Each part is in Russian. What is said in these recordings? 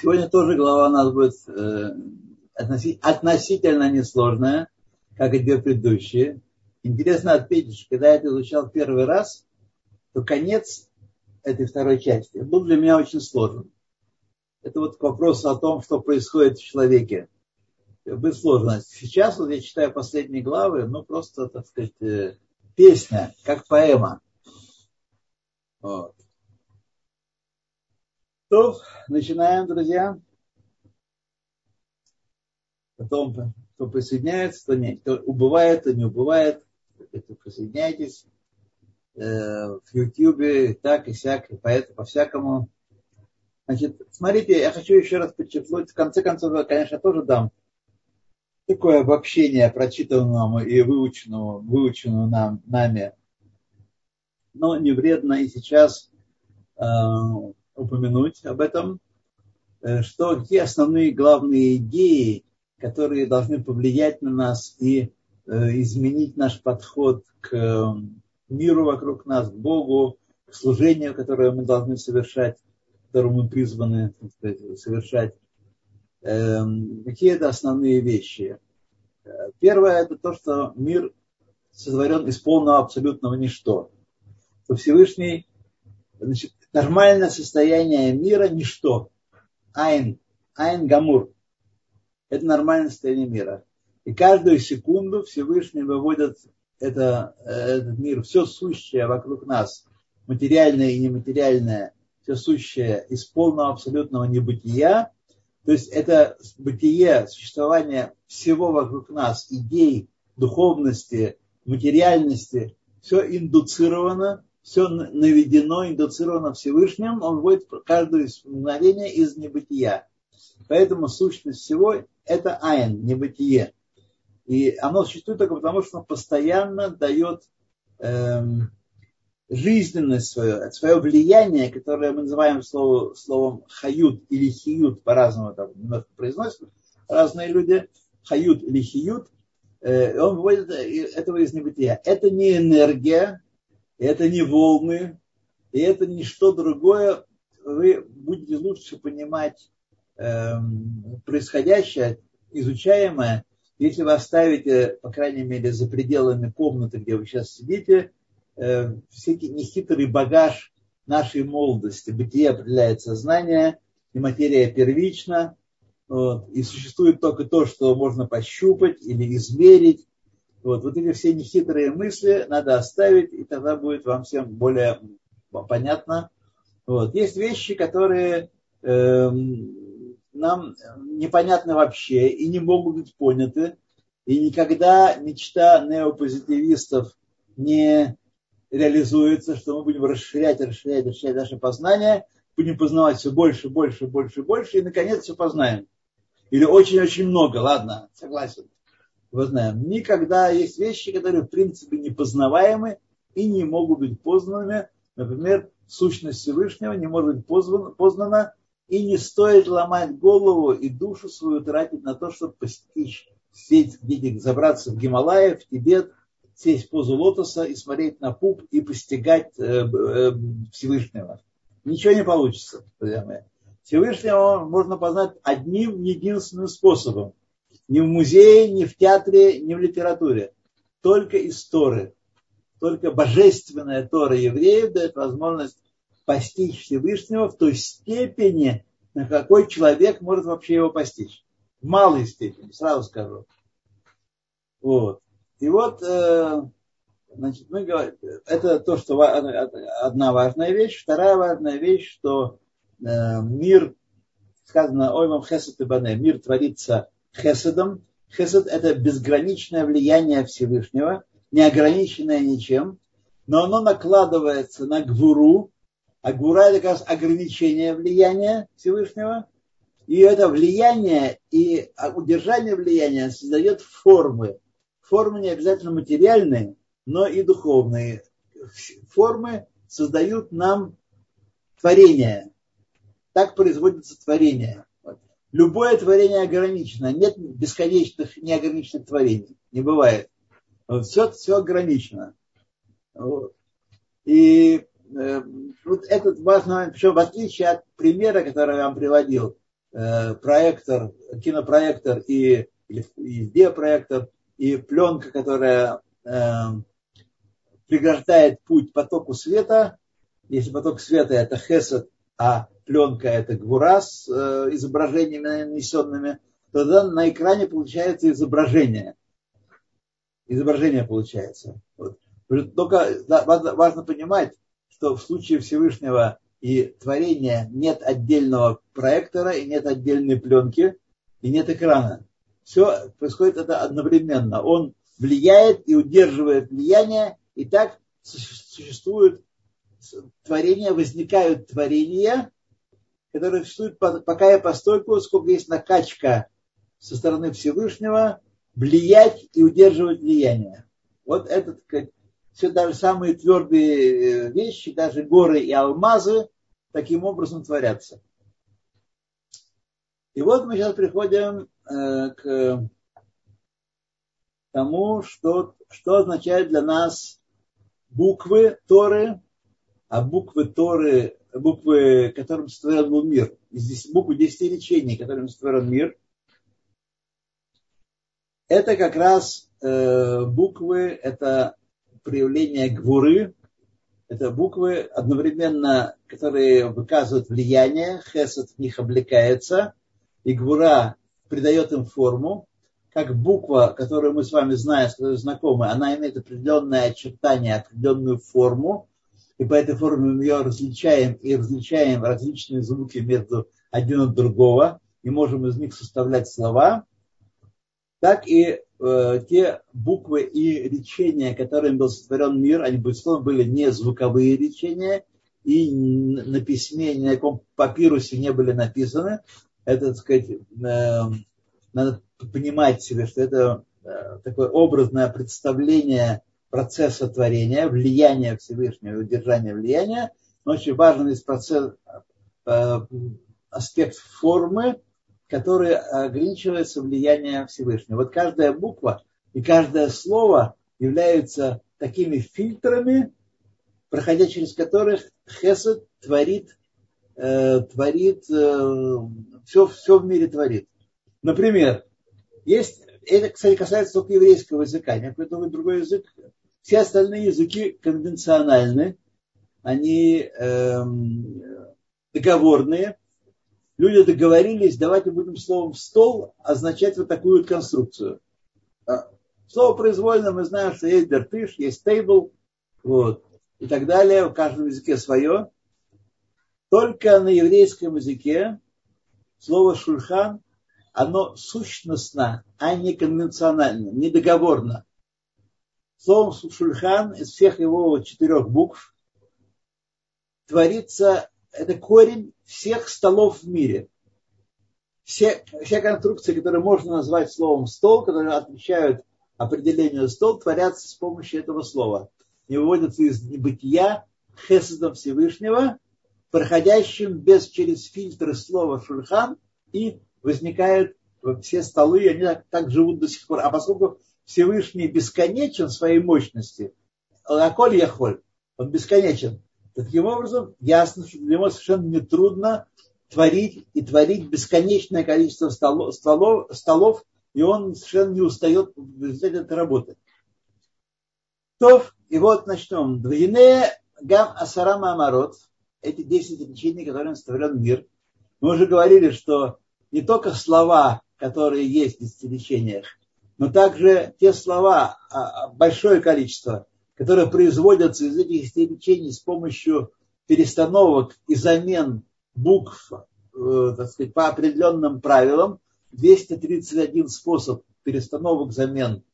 Сегодня тоже глава у нас будет э, относительно несложная, как и две предыдущие. Интересно отметить, что когда я это изучал первый раз, то конец этой второй части был для меня очень сложен. Это вот к вопросу о том, что происходит в человеке. Быть сложно. Сейчас вот я читаю последние главы, ну просто, так сказать, э, песня, как поэма. Вот. То, начинаем, друзья. Потом, кто присоединяется, кто, не, кто убывает, кто не убывает, кто присоединяйтесь. Э, в Ютьюбе так и сяк, поэтому по-всякому. Значит, смотрите, я хочу еще раз подчеркнуть, в конце концов, я, конечно, тоже дам такое обобщение прочитанному и выученному, выученному нам, нами. Но не вредно и сейчас э, упомянуть об этом, э, что какие основные главные идеи, которые должны повлиять на нас и э, изменить наш подход к э, миру вокруг нас, к Богу, к служению, которое мы должны совершать, которому мы призваны сказать, совершать. Эм, какие это основные вещи? Первое это то, что мир сотворен из полного абсолютного ничто. Что Всевышний, значит, нормальное состояние мира ничто. Айн, айн гамур. Это нормальное состояние мира. И каждую секунду Всевышний выводит это, этот мир, все сущее вокруг нас, материальное и нематериальное, все сущее из полного абсолютного небытия, то есть это бытие, существование всего вокруг нас, идей, духовности, материальности, все индуцировано, все наведено, индуцировано Всевышним, он вводит каждое мгновение из небытия. Поэтому сущность всего – это айн, небытие. И оно существует только потому, что оно постоянно дает эм, жизненность свою, свое влияние, которое мы называем словом, словом хают или хиют, по-разному там немножко произносят разные люди, хают или хиют, э, он выводит этого из небытия. Это не энергия, это не волны, и это не что другое. Вы будете лучше понимать э, происходящее, изучаемое, если вы оставите, по крайней мере, за пределами комнаты, где вы сейчас сидите, э, всякий нехитрый багаж нашей молодости. Бытие определяет сознание, и материя первична, вот, и существует только то, что можно пощупать или измерить. Вот, вот эти все нехитрые мысли надо оставить, и тогда будет вам всем более понятно. Вот. Есть вещи, которые э, нам непонятны вообще и не могут быть поняты. И никогда мечта неопозитивистов не реализуется, что мы будем расширять, расширять, расширять наше познание, будем познавать все больше, больше, больше, больше, и наконец все познаем. Или очень-очень много, ладно, согласен, познаем. Никогда есть вещи, которые в принципе непознаваемы и не могут быть познанными. Например, сущность Всевышнего не может быть познана и не стоит ломать голову и душу свою тратить на то, чтобы постичь, сесть где-то, забраться в Гималаи, в Тибет, сесть в позу лотоса и смотреть на пуп и постигать э, э, Всевышнего. Ничего не получится, друзья мои. Всевышнего можно познать одним единственным способом. Ни в музее, ни в театре, ни в литературе. Только из Торы. Только божественная Тора евреев дает возможность постичь Всевышнего в той степени, на какой человек может вообще его постичь. В малой степени, сразу скажу. Вот. И вот, э, значит, мы говорим, это то, что одна важная вещь. Вторая важная вещь, что э, мир, сказано, ой вам хесед и бане, мир творится хеседом. Хесед – это безграничное влияние Всевышнего, неограниченное ничем, но оно накладывается на гвуру, а гура это как раз ограничение влияния Всевышнего. И это влияние и удержание влияния создает формы. Формы не обязательно материальные, но и духовные. Формы создают нам творение. Так производится творение. Любое творение ограничено. Нет бесконечных, неограниченных творений. Не бывает. Все, все ограничено. И Э, вот этот важный момент, причем в отличие от примера, который я вам приводил, э, проектор, кинопроектор и, или видеопроектор, и пленка, которая э, преграждает путь потоку света. Если поток света это хесед, а пленка это гвура с э, изображениями нанесенными, то тогда на экране получается изображение. Изображение получается. Вот. Только важно понимать, что в случае Всевышнего и творения нет отдельного проектора, и нет отдельной пленки, и нет экрана. Все происходит это одновременно. Он влияет и удерживает влияние, и так существует творения, возникают творения, которые существуют пока и постольку, сколько есть накачка со стороны Всевышнего, влиять и удерживать влияние. Вот это, все даже самые твердые э, вещи, даже горы и алмазы, таким образом творятся. И вот мы сейчас приходим э, к тому, что, что означает для нас буквы Торы, а буквы Торы, буквы, которым сотворен был мир, буквы десяти речений, которым сотворен мир, это как раз э, буквы, это проявление гвуры, это буквы одновременно, которые выказывают влияние, хесед в них облекается, и гвура придает им форму, как буква, которую мы с вами знаем, с которой знакомы, она имеет определенное очертание, определенную форму, и по этой форме мы ее различаем и различаем различные звуки между один от другого, и можем из них составлять слова, так и э, те буквы и речения, которыми был сотворен мир, они, безусловно, были не звуковые речения, и на письме, ни на каком папирусе не были написаны. Это, так сказать, э, надо понимать себе, что это э, такое образное представление процесса творения, влияния Всевышнего удержания влияния. Но очень важный из процесс, э, аспект формы, который ограничивается влиянием Всевышнего. Вот каждая буква и каждое слово являются такими фильтрами, проходя через которых Хесед творит, э, творит э, все, все в мире творит. Например, есть, это, кстати, касается только еврейского языка, никакой другой язык. Все остальные языки конвенциональны, они э, договорные, люди договорились, давайте будем словом стол означать вот такую вот конструкцию. А, слово произвольно мы знаем, что есть дертыш, есть тейбл, вот, и так далее, в каждом языке свое. Только на еврейском языке слово шульхан, оно сущностно, а не конвенционально, не договорно. Словом шульхан из всех его четырех букв творится это корень всех столов в мире. Все, все конструкции, которые можно назвать словом стол, которые отвечают определению стол, творятся с помощью этого слова. Не выводятся из небытия хесадом Всевышнего, проходящим без через фильтры слова шульхан, и возникают все столы, они так, так живут до сих пор. А поскольку Всевышний бесконечен в своей мощности, Лаколь Яхоль, он бесконечен, Таким образом, ясно, что для него совершенно нетрудно творить и творить бесконечное количество столов, столов, столов и он совершенно не устает в этой работы. То, и вот начнем. Двойне гам асарама амарот, эти 10 речений, которыми составлен мир. Мы уже говорили, что не только слова, которые есть в десятиречениях, но также те слова, а, а, большое количество, которые производятся из этих изречений с помощью перестановок и замен букв, э, так сказать, по определенным правилам, 231 способ перестановок, замен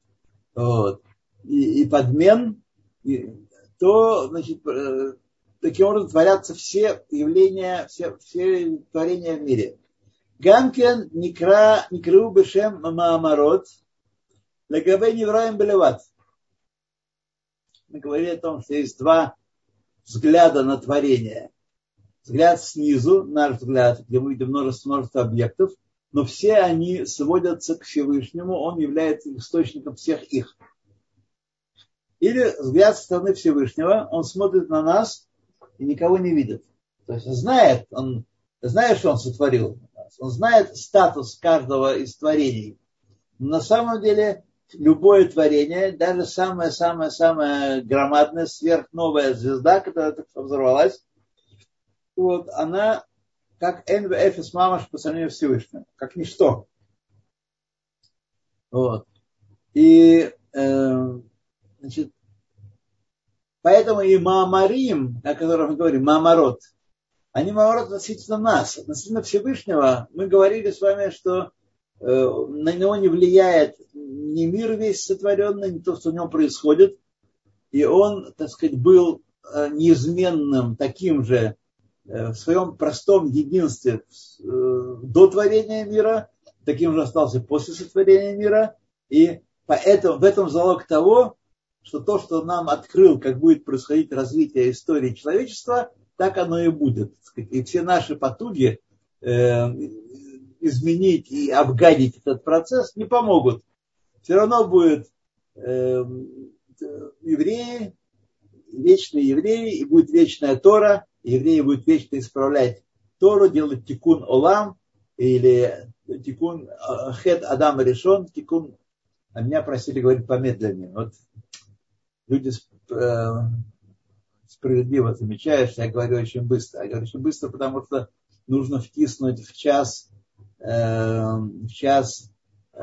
вот, и, и подмен, и, то, значит, э, таким образом творятся все явления, все, все творения в мире. Ганкен Никра Никру Бешем Маамарот Лагабе Невраем Белеват мы говорили о том, что есть два взгляда на творение. Взгляд снизу, наш взгляд, где мы видим множество, множество объектов, но все они сводятся к Всевышнему, он является источником всех их. Или взгляд со стороны Всевышнего, он смотрит на нас и никого не видит. То есть знает, он знает, что он сотворил Он знает статус каждого из творений. Но на самом деле любое творение, даже самая-самая-самая громадная сверхновая звезда, которая так взорвалась, вот, она как НВФ мамаш по сравнению с Всевышним, как ничто. Вот. И э, значит, поэтому и Маамарим, о котором мы говорим, Маамарот, они Маамарот относительно нас, относительно Всевышнего. Мы говорили с вами, что э, на него не влияет ни мир весь сотворенный, ни то, что в нем происходит. И он, так сказать, был э, неизменным, таким же э, в своем простом единстве до творения мира, таким же остался после сотворения мира. И поэтому в этом залог того, что то, что нам открыл, как будет происходить развитие истории человечества, так оно и будет. И все наши потуги изменить и обгадить этот процесс не помогут все равно будет э, евреи, вечные евреи, и будет вечная Тора, и евреи будут вечно исправлять Тору, делать тикун олам, или тикун э, хет Адам решен, тикун, а меня просили говорить помедленнее. Вот люди э, справедливо замечают, что я говорю очень быстро. Я говорю очень быстро, потому что нужно втиснуть в час, э, в час э,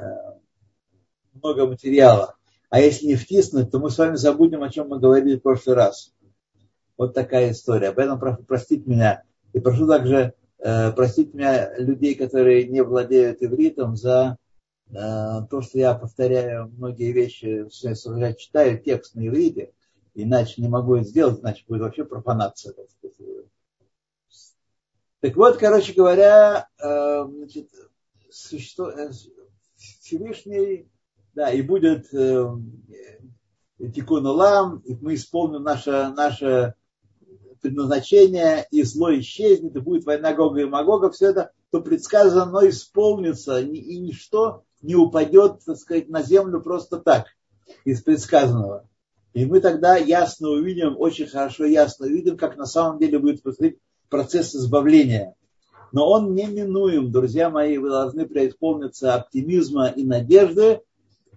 много материала. А если не втиснуть, то мы с вами забудем, о чем мы говорили в прошлый раз. Вот такая история. Об этом прошу простить меня. И прошу также э, простить меня людей, которые не владеют ивритом, за э, то, что я повторяю многие вещи, я читаю текст на иврите, иначе не могу это сделать, иначе будет вообще профанация. Так, так вот, короче говоря, э, значит, существо, э, Всевышний да, и будет э, тикун улам, и мы исполним наше, наше предназначение, и зло исчезнет, и будет война Гога и Магога, все это, то предсказано, но исполнится, и ничто не упадет, так сказать, на землю просто так, из предсказанного. И мы тогда ясно увидим, очень хорошо ясно увидим, как на самом деле будет происходить процесс избавления. Но он не минуем, друзья мои, вы должны преисполниться оптимизма и надежды,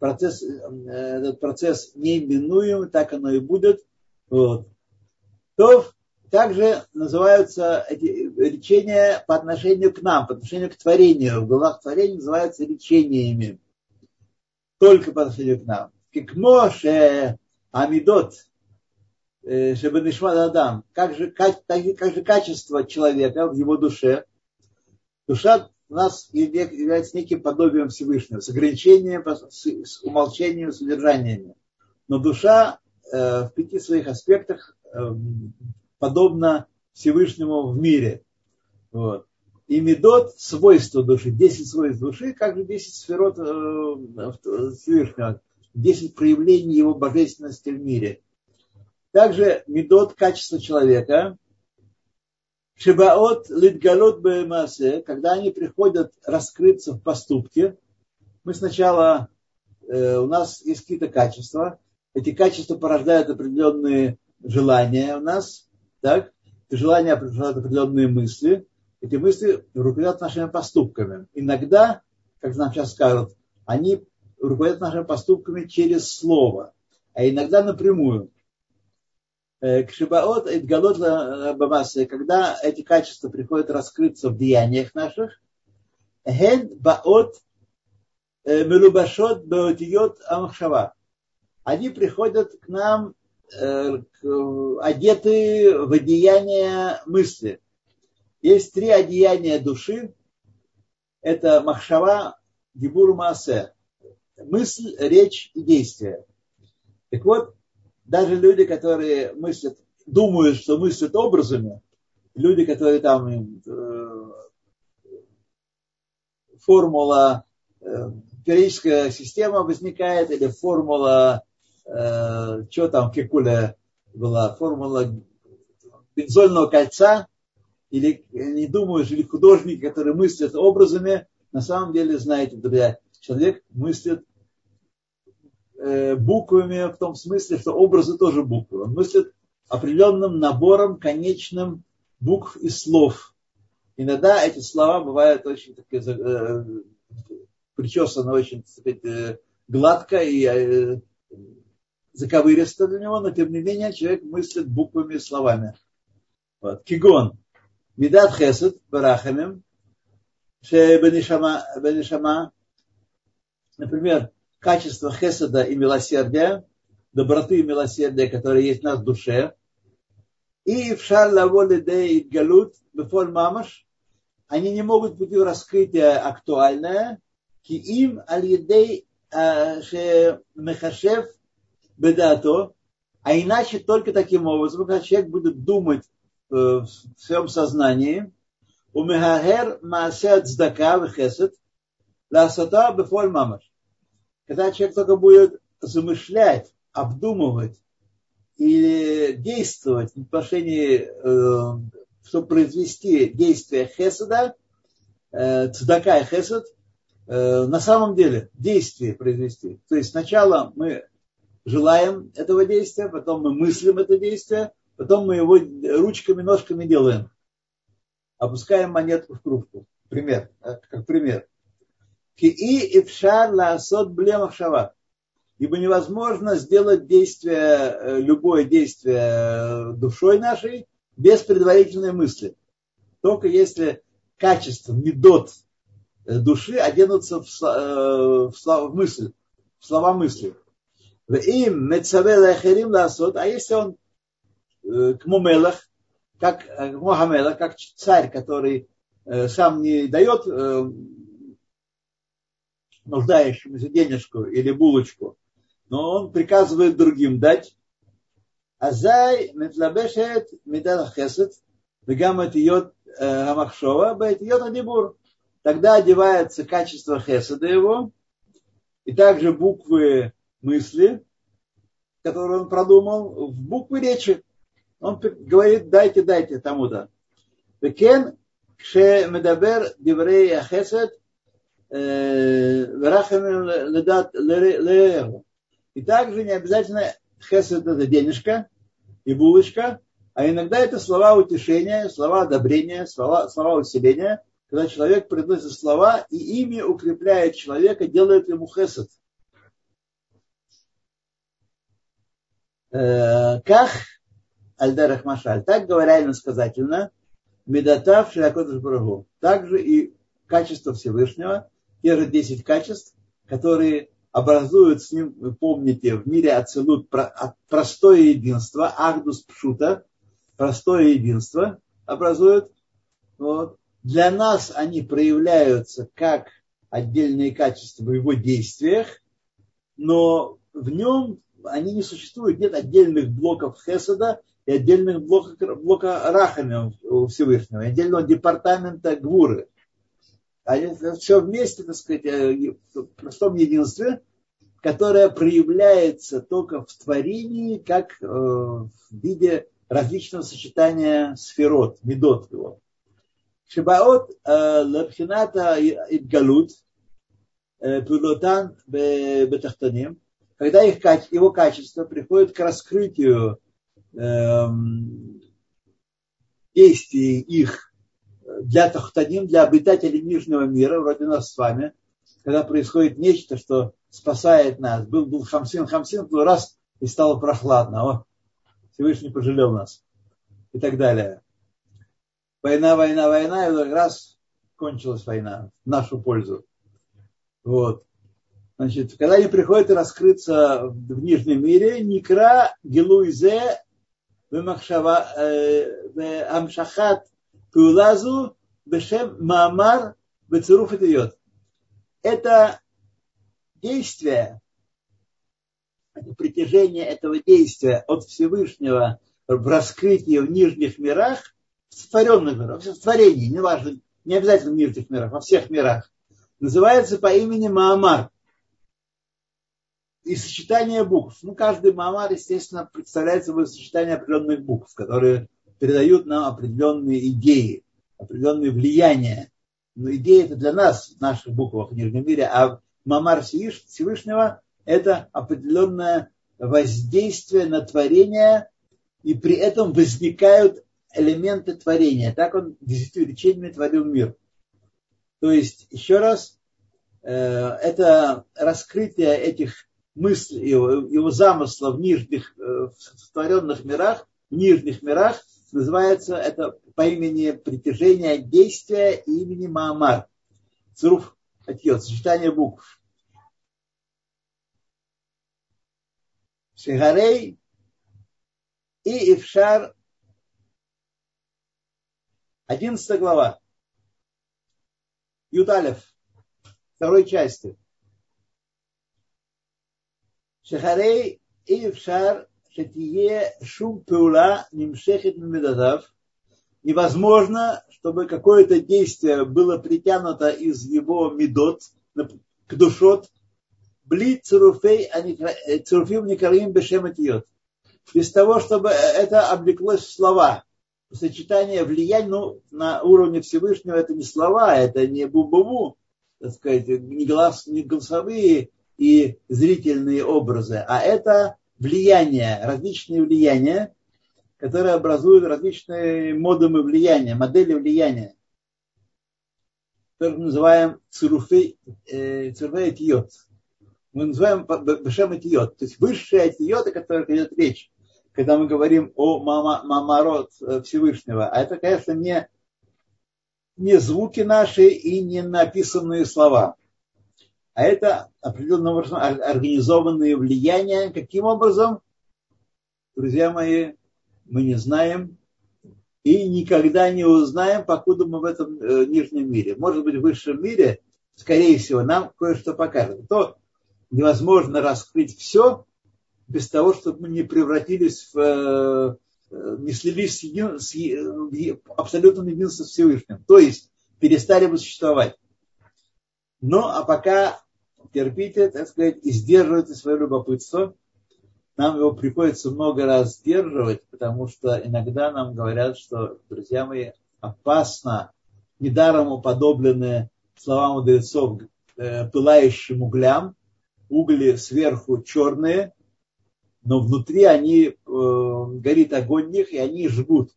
процесс, э, этот процесс неименуем, так оно и будет. Вот. То также называются эти речения по отношению к нам, по отношению к творению. В главах творения называются речениями. Только по отношению к нам. Как Моше Амидот, э, Шебанишмад Адам, как же, как, как же качество человека в его душе. Душа у нас является неким подобием Всевышнего, с ограничением, с умолчением, с удержаниями. Но душа э, в пяти своих аспектах э, подобна Всевышнему в мире. Вот. И медот – свойства души, 10 свойств души, как же 10 сферот э, Всевышнего, 10 проявлений его божественности в мире. Также медот – качество человека, Шибаот литгалот бемасе, когда они приходят раскрыться в поступке, мы сначала, э, у нас есть какие-то качества, эти качества порождают определенные желания у нас, так? Эти желания порождают определенные мысли, эти мысли руководят нашими поступками. Иногда, как нам сейчас скажут, они руководят нашими поступками через слово, а иногда напрямую. Э, Кшибаот и Галот Бамасы, когда эти качества приходят раскрыться в деяниях наших, Ген Баот э, Мелубашот Баотиот Амахшава. Они приходят к нам э, одеты в одеяния мысли. Есть три одеяния души. Это Махшава, Дибур Маасе. Мысль, речь и действие. Так вот, даже люди, которые мыслят, думают, что мыслят образами, люди, которые там э, формула, э, периодическая система возникает, или формула, э, что там в Кекуле была, формула бензольного кольца, или не думаешь, или художники, которые мыслят образами, на самом деле, знаете, друзья, человек мыслит Э, буквами в том смысле, что образы тоже буквы. Он мыслит определенным набором конечным букв и слов. Иногда эти слова бывают очень такие, э, причесаны очень так сказать, э, гладко и э, заковыристо для него, но тем не менее человек мыслит буквами и словами. Вот. Кигон. Медат хесед барахамим. Например, качество хеседа и милосердия, доброты и милосердия, которые есть у нас в душе. И в шарлаволе де галут бефоль мамаш, они не могут быть раскрытия актуальное, ки им аль-едей мехашев бедато, а иначе только таким образом, когда человек будет думать э, в своем сознании, у мехахер маасет цдака вехесет, ласата бефоль мамаш. Когда человек только будет замышлять, обдумывать или действовать в отношении, э, чтобы произвести действие хеседа, э, цдака и хесед, на самом деле действие произвести. То есть сначала мы желаем этого действия, потом мы мыслим это действие, потом мы его ручками, ножками делаем. Опускаем монетку в кружку. Пример, э, как пример. Ки и ифшар лаасот блемахшава. Ибо невозможно сделать действие, э, любое действие э, душой нашей без предварительной мысли. Только если качество, медот души оденутся в, в, в мысль, в слова мысли. Им мецавел ахерим ласот, а если он э, к мумелах, как э, Мухаммеда, как царь, который э, сам не дает нуждающемуся денежку или булочку, но он приказывает другим дать. Азай метлабешет медал хесед, вегамат йод хамахшова, бет йод адибур. Тогда одевается качество хеседа его, и также буквы мысли, которые он продумал, в буквы речи. Он говорит, дайте, дайте тому-то. Векен, кше медабер диврей ахесед, и также не обязательно хесед это денежка и булочка, а иногда это слова утешения, слова одобрения, слова, слова усиления, когда человек приносит слова и ими укрепляет человека, делает ему хесед. Как Альдарах Машаль, так говоря иносказательно, Медатав Шиакодыш Барагу. Также и качество Всевышнего, же 10 качеств, которые образуют с ним, вы помните, в мире Ацелут простое единство, Ахдус Пшута, простое единство образуют. Вот. Для нас они проявляются как отдельные качества в его действиях, но в нем они не существуют, нет отдельных блоков Хесада и отдельных блоков, блока Рахами у Всевышнего, отдельного департамента Гвуры. Они все вместе, так сказать, э, в простом единстве, которое проявляется только в творении, как э, в виде различного сочетания сферот, медот его. Шибаот э, лабхината идгалут пилотан бетахтаним – когда их, его качество приходит к раскрытию эм, действий их для тахтаним, для обитателей нижнего мира, вроде нас с вами, когда происходит нечто, что спасает нас. Был, был хамсин, хамсин, был раз и стало прохладно. О, Всевышний пожалел нас. И так далее. Война, война, война, и раз кончилась война в нашу пользу. Вот. Значит, когда они приходят раскрыться в нижнем мире, Никра Гилуизе э, Амшахат Пулазу Бешем Маамар Бецеруф идет. Это действие, притяжение этого действия от Всевышнего в раскрытии в нижних мирах, в сотворенных мирах, в творении, неважно, не обязательно в нижних мирах, во всех мирах, называется по имени Маамар и сочетание букв. Ну, каждый мамар, естественно, представляет собой сочетание определенных букв, которые передают нам определенные идеи, определенные влияния. Но идеи это для нас, в наших буквах в Нижнем мире, а мамар Всевышнего – это определенное воздействие на творение, и при этом возникают элементы творения. Так он десятью речениями творил мир. То есть, еще раз, э, это раскрытие этих мыслей, его, его замысла в нижних, э, в сотворенных мирах, в нижних мирах, называется это по имени притяжения действия имени Маамар. Цуруф отъет, сочетание букв. Шигарей и Ившар, 11 глава, Юталев, второй части. Шахарей и Ившар Шатие Шум Пеула Нимшехет Мемедадав. Невозможно, чтобы какое-то действие было притянуто из его медот к душот, бли цуруфей, цуруфим никарим бешематиот без того, чтобы это облеклось в слова. Сочетание влияния ну, на уровне Всевышнего это не слова, это не бу-бу-бу, так сказать, не, глаз, не голосовые и зрительные образы, а это влияние, различные влияния, которые образуют различные модумы влияния, модели влияния, которые мы называем цируфей, э, цируфей Мы называем бешем этиот, то есть высшие этиоты, о которых идет речь когда мы говорим о мамарот э, Всевышнего. А это, конечно, не, не звуки наши и не написанные слова. А это определенным образом организованные влияния. Каким образом? Друзья мои, мы не знаем и никогда не узнаем, покуда мы в этом э, нижнем мире. Может быть, в высшем мире, скорее всего, нам кое-что покажет. То невозможно раскрыть все, без того, чтобы мы не превратились в, э, не слились с, един, с абсолютным единством Всевышним. То есть перестали бы существовать. Но а пока терпите, так сказать, и сдерживайте свое любопытство. Нам его приходится много раз сдерживать, потому что иногда нам говорят, что, друзья мои, опасно, недаром уподоблены словам мудрецов э, пылающим углям, угли сверху черные, но внутри они, э, горит огонь в них, и они жгут.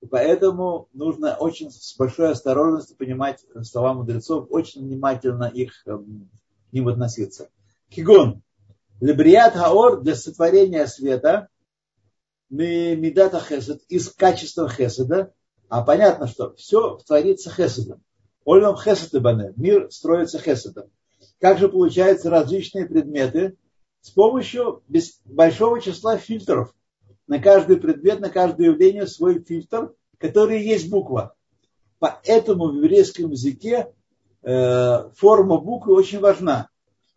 И поэтому нужно очень с большой осторожностью понимать слова мудрецов, очень внимательно их, э, к ним относиться. Кигон. Лебрият хаор для сотворения света, медата хесед, из качества хеседа, а понятно, что все творится хеседом. Ольвам хесед бане, мир строится хеседом. Как же получаются различные предметы, с помощью большого числа фильтров. На каждый предмет, на каждое явление свой фильтр, который есть буква. Поэтому в еврейском языке форма буквы очень важна.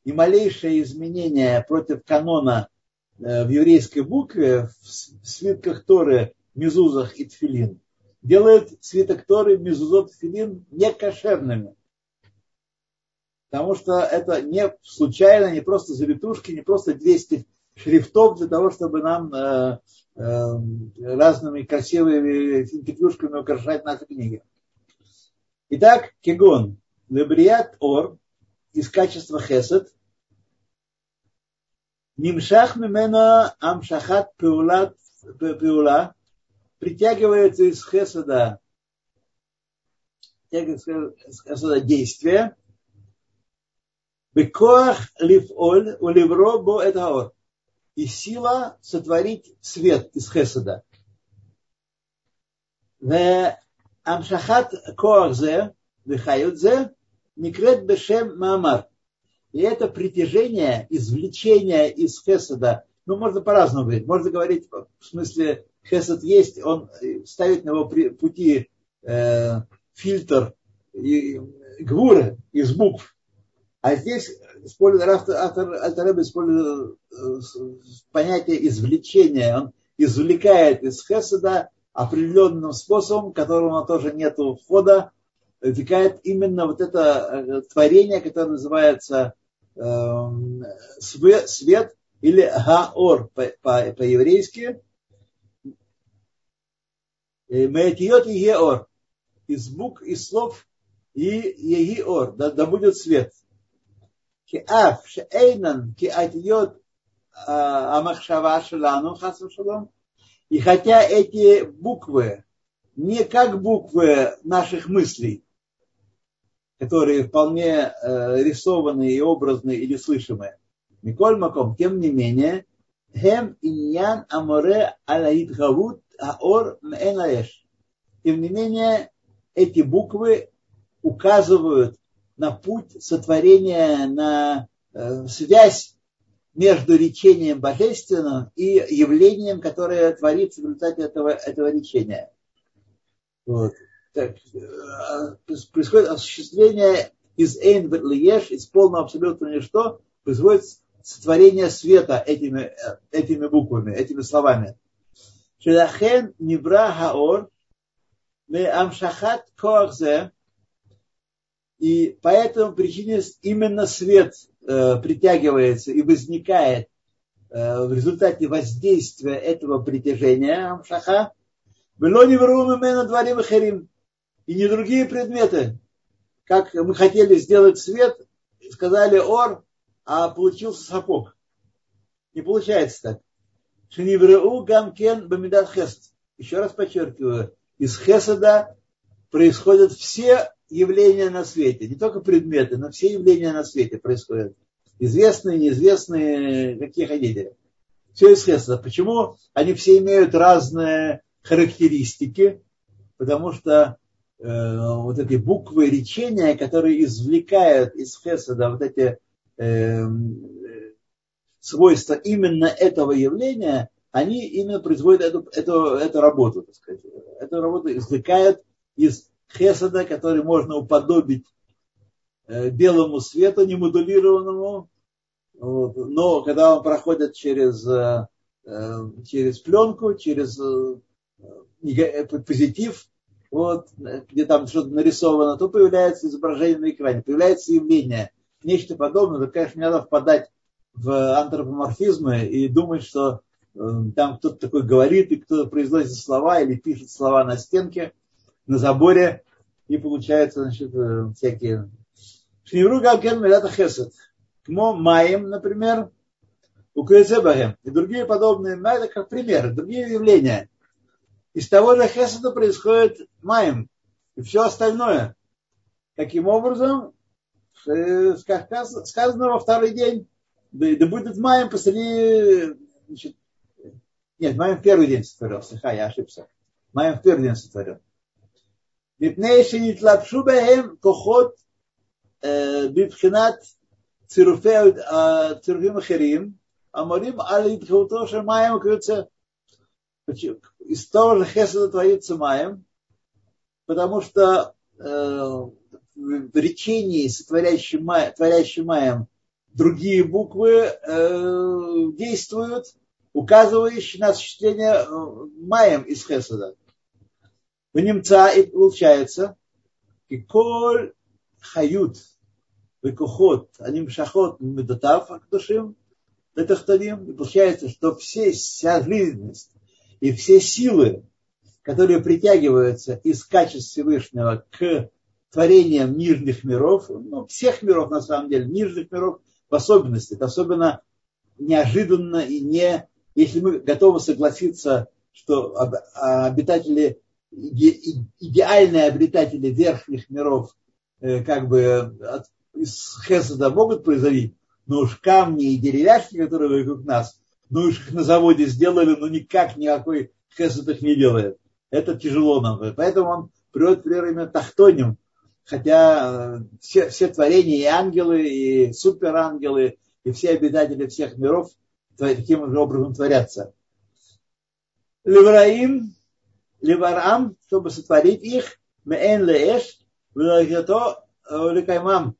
И малейшее изменение против канона э, в еврейской букве в свитках Торы, мезузах и тфилин делает свиток Торы, мезузот, тфилин некошерными. Потому что это не случайно, не просто завитушки, не просто 200 шрифтов для того, чтобы нам э, э, разными красивыми петлюшками украшать наши книги. Итак, кегон. Лебрият ор из качества хесед. Нимшах мимена амшахат пеула притягивается из из хеседа действия, Бекоах ливоль у ливро бо это ор. И сила сотворить свет из хеседа. В амшахат коахзе, вихаютзе, никрет бешем маамар. И это притяжение, извлечение из хеседа, ну, можно по-разному говорить. Можно говорить, в смысле, хесед есть, он ставит на его пути э, фильтр и гвуры из букв. А здесь использует, автор Альтареба использует э, понятие извлечения. Он извлекает из Хеседа определенным способом, которому тоже нет входа, вытекает именно вот это э, творение, которое называется эм, свет или гаор по-еврейски. Э, Маэтиот и еор. Из букв, из слов и еор. Да, да будет свет. Киаф, шеэйнан, киатиот, «а, амахшава шелану, хасам шалом. И хотя эти буквы не как буквы наших мыслей, которые вполне э, рисованы и образны или слышимы, Миколь Маком, тем не менее, Хем иньян аморе алаид гавут аор мэнаэш. Тем не менее, эти буквы указывают на путь сотворения, на э, связь между речением божественным и явлением, которое творится в результате этого, этого речения. Вот. Так, э, происходит осуществление из Эйн Лиеш, из полного абсолютного ничто, происходит сотворение света этими, этими буквами, этими словами. Шелахен нибра хаор ме амшахат коахзе и по этому причине именно свет э, притягивается и возникает э, в результате воздействия этого притяжения амшаха. Было не на дворе херим. И не другие предметы. Как мы хотели сделать свет, сказали ор, а получился сапог. Не получается так. Шенивреу гамкен бамидат хест. Еще раз подчеркиваю, из хеседа происходят все явления на свете, не только предметы, но все явления на свете происходят. Известные, неизвестные, какие хотите. Все из хеседа. Почему они все имеют разные характеристики? Потому что вот эти буквы речения, которые извлекают из хеседа вот эти Эм, свойства именно этого явления, они именно производят эту, эту, эту работу, так сказать. Эту работу извлекают из хесада, который можно уподобить э, белому свету, немодулированному, вот. но когда он проходит через, э, э, через пленку, через позитив, вот, где там что-то нарисовано, то появляется изображение на экране, появляется явление – нечто подобное, то, конечно, не надо впадать в антропоморфизмы и думать, что э, там кто-то такой говорит, и кто-то произносит слова или пишет слова на стенке, на заборе, и получается, значит, э, всякие... Шневру галкен мелята хесед. Кмо маем, например, у и другие подобные, это как примеры, другие явления. Из того же Хесада происходит Маем и все остальное. Таким образом, э, сказано во второй день, да, да будет Маем посреди... Значит, нет, Маем в первый день сотворил, слыха, я ошибся. Маем в первый день сотворил. Випнейши не тлапшу бэхэм кохот э, бипхинат цируфе а, цируфим ахерим, аморим али тхаутоша Маем кюцэ из того же хеседа творится маем, потому что э, в речении, сотворящим маем, творящим маем, другие буквы э, действуют, указывающие на осуществление э, маем из Хесада. У немца и получается, и коль хают, векухот, они шахот медотав акдушим, детахтаним, и получается, что все, вся жизненность и все силы, которые притягиваются из качеств Всевышнего к творением нижних миров, ну, всех миров на самом деле, нижних миров в особенности. Это особенно неожиданно и не, если мы готовы согласиться, что обитатели, идеальные обитатели верхних миров э, как бы из Хесада могут произойти, но уж камни и деревяшки, которые вокруг нас, ну их на заводе сделали, но никак никакой Хесад их не делает. Это тяжело нам. Поэтому он приводит пример именно Тахтоним, хотя э, все, все творения, и ангелы, и суперангелы, и все обитатели всех миров таким же образом творятся. Левраим, Леварам, чтобы сотворить их, Меэн Леэш, Велахето Лекаймам,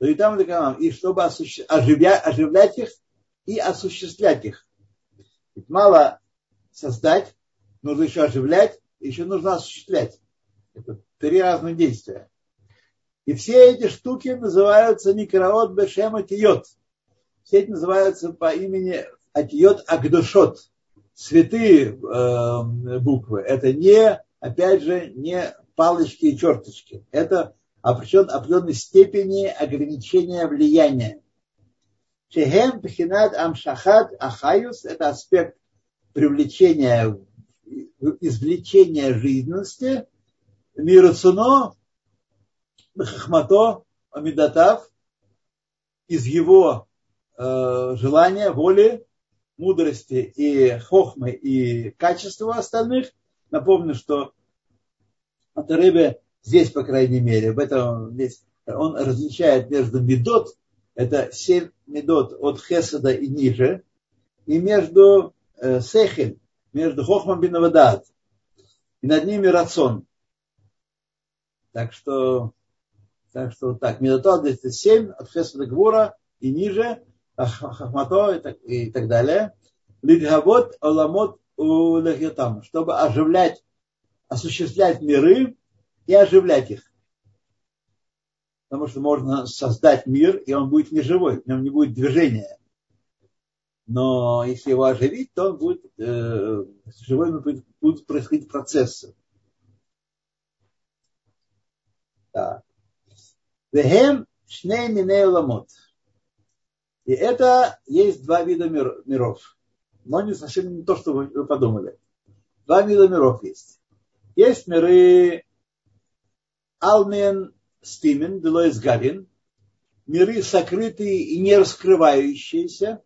Летам Лекаймам, и чтобы оживлять их и осуществлять их. Ведь мало создать, нужно еще оживлять, еще нужно осуществлять. Это три разных действия. И все эти штуки называются Никраот Бешем Атиот. Все эти называются по имени Атиот Агдушот. Святые э, буквы. Это не, опять же, не палочки и черточки. Это определен, определенной степени ограничения влияния. Шехем Пхинат Амшахат Ахаюс – это аспект привлечения извлечение жизненности мирацуно хахмато амидатав из его э, желания, воли, мудрости и хохмы и качества остальных. Напомню, что Атаребе здесь, по крайней мере, в этом здесь он различает между медот, это семь медот от Хесада и ниже, и между э, Сехель, между Хохмом и Навадат. И над ними рацион. Так что, так что так, медотот это семь от Хесада Гвура и ниже, Хахмато и так, и так далее. Лидхавот Оламот Улахитам, чтобы оживлять, осуществлять миры и оживлять их. Потому что можно создать мир, и он будет неживой, в нем не будет движения. Но если его оживить, то он будет э, живой, будет, будут происходить процессы. Ламот. И это есть два вида мир, миров. Но не совсем не то, что вы подумали. Два вида миров есть. Есть миры Алмен Стимен, Делоис Гавин, миры сокрытые и не раскрывающиеся.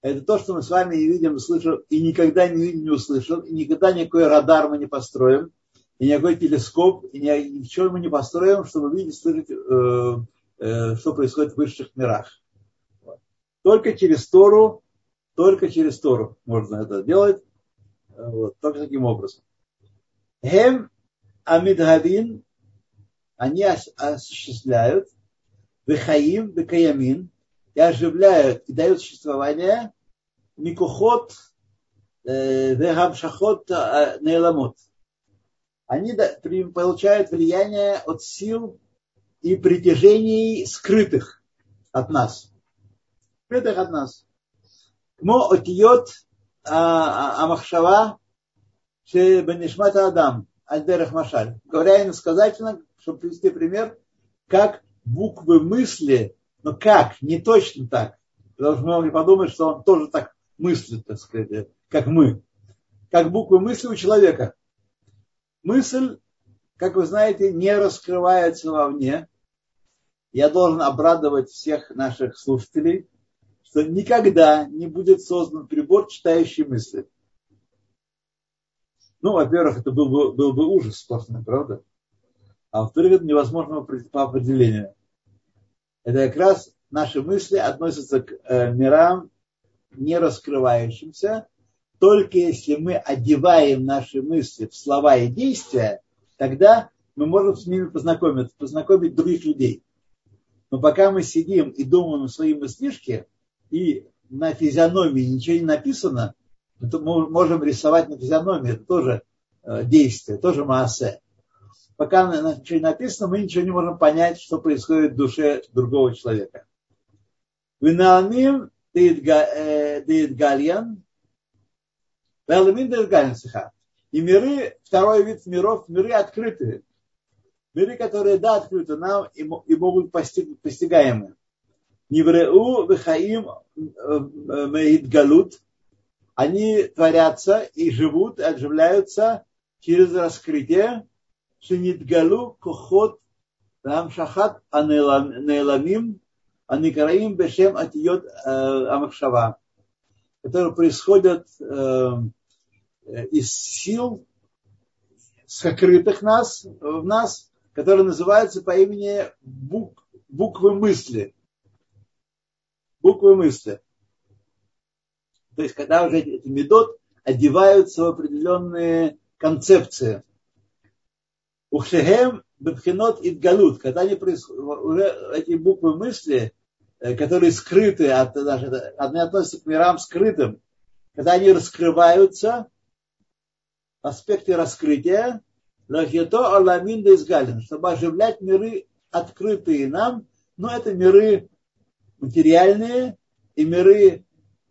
Это то, что мы с вами не видим, слышим, и никогда не видим, не услышим, и никогда никакой радар мы не построим, и никакой телескоп, и ничего мы не построим, чтобы видеть, слышать, э, э, что происходит в высших мирах. Только через Тору, только через Тору можно это делать. Вот, только таким образом. Хем Амидхавин, они осуществляют Вехаим, Векаямин, и оживляют, и дают существование Микухот, э, Вехамшахот э, Нейламот. Они получают влияние от сил и притяжений скрытых от нас скрытых от нас. Кмо отиот амахшава бенишмата адам альдерах машаль. Говоря иносказательно, чтобы привести пример, как буквы мысли, но как, не точно так. Потому что мы могли подумать, что он тоже так мыслит, так сказать, как мы. Как буквы мысли у человека. Мысль, как вы знаете, не раскрывается вовне. Я должен обрадовать всех наших слушателей, что никогда не будет создан прибор, читающий мысли. Ну, во-первых, это был бы, был бы ужас сплошной, правда? А во-вторых, это невозможно по определению. Это как раз наши мысли относятся к э, мирам не раскрывающимся. Только если мы одеваем наши мысли в слова и действия, тогда мы можем с ними познакомиться, познакомить других людей. Но пока мы сидим и думаем о своей мыслишке, и на физиономии ничего не написано, мы можем рисовать на физиономии, это тоже э, действие, тоже масса. Пока ничего не написано, мы ничего не можем понять, что происходит в душе другого человека. Винаамим Деидгальян, Веламин Деидгальян И миры, второй вид миров, миры открытые. Миры, которые, да, открыты нам и, и могут постиг, постигаемы. Невреу вехаим меидгалут. Они творятся и живут, отживляются через раскрытие. Шинитгалу кохот шахат анеламим аникараим бешем атиот амахшава. Которые происходят из сил, сокрытых нас, в нас, которые называются по имени бук, буквы мысли буквы мысли. То есть, когда уже эти медот одеваются в определенные концепции. Ухшехем бебхинот и галут, когда они уже эти буквы мысли, э, которые скрыты, от, даже, они относятся к мирам скрытым, когда они раскрываются, аспекты раскрытия, лахито аламин изгалин, чтобы оживлять миры, открытые нам, но это миры материальные и миры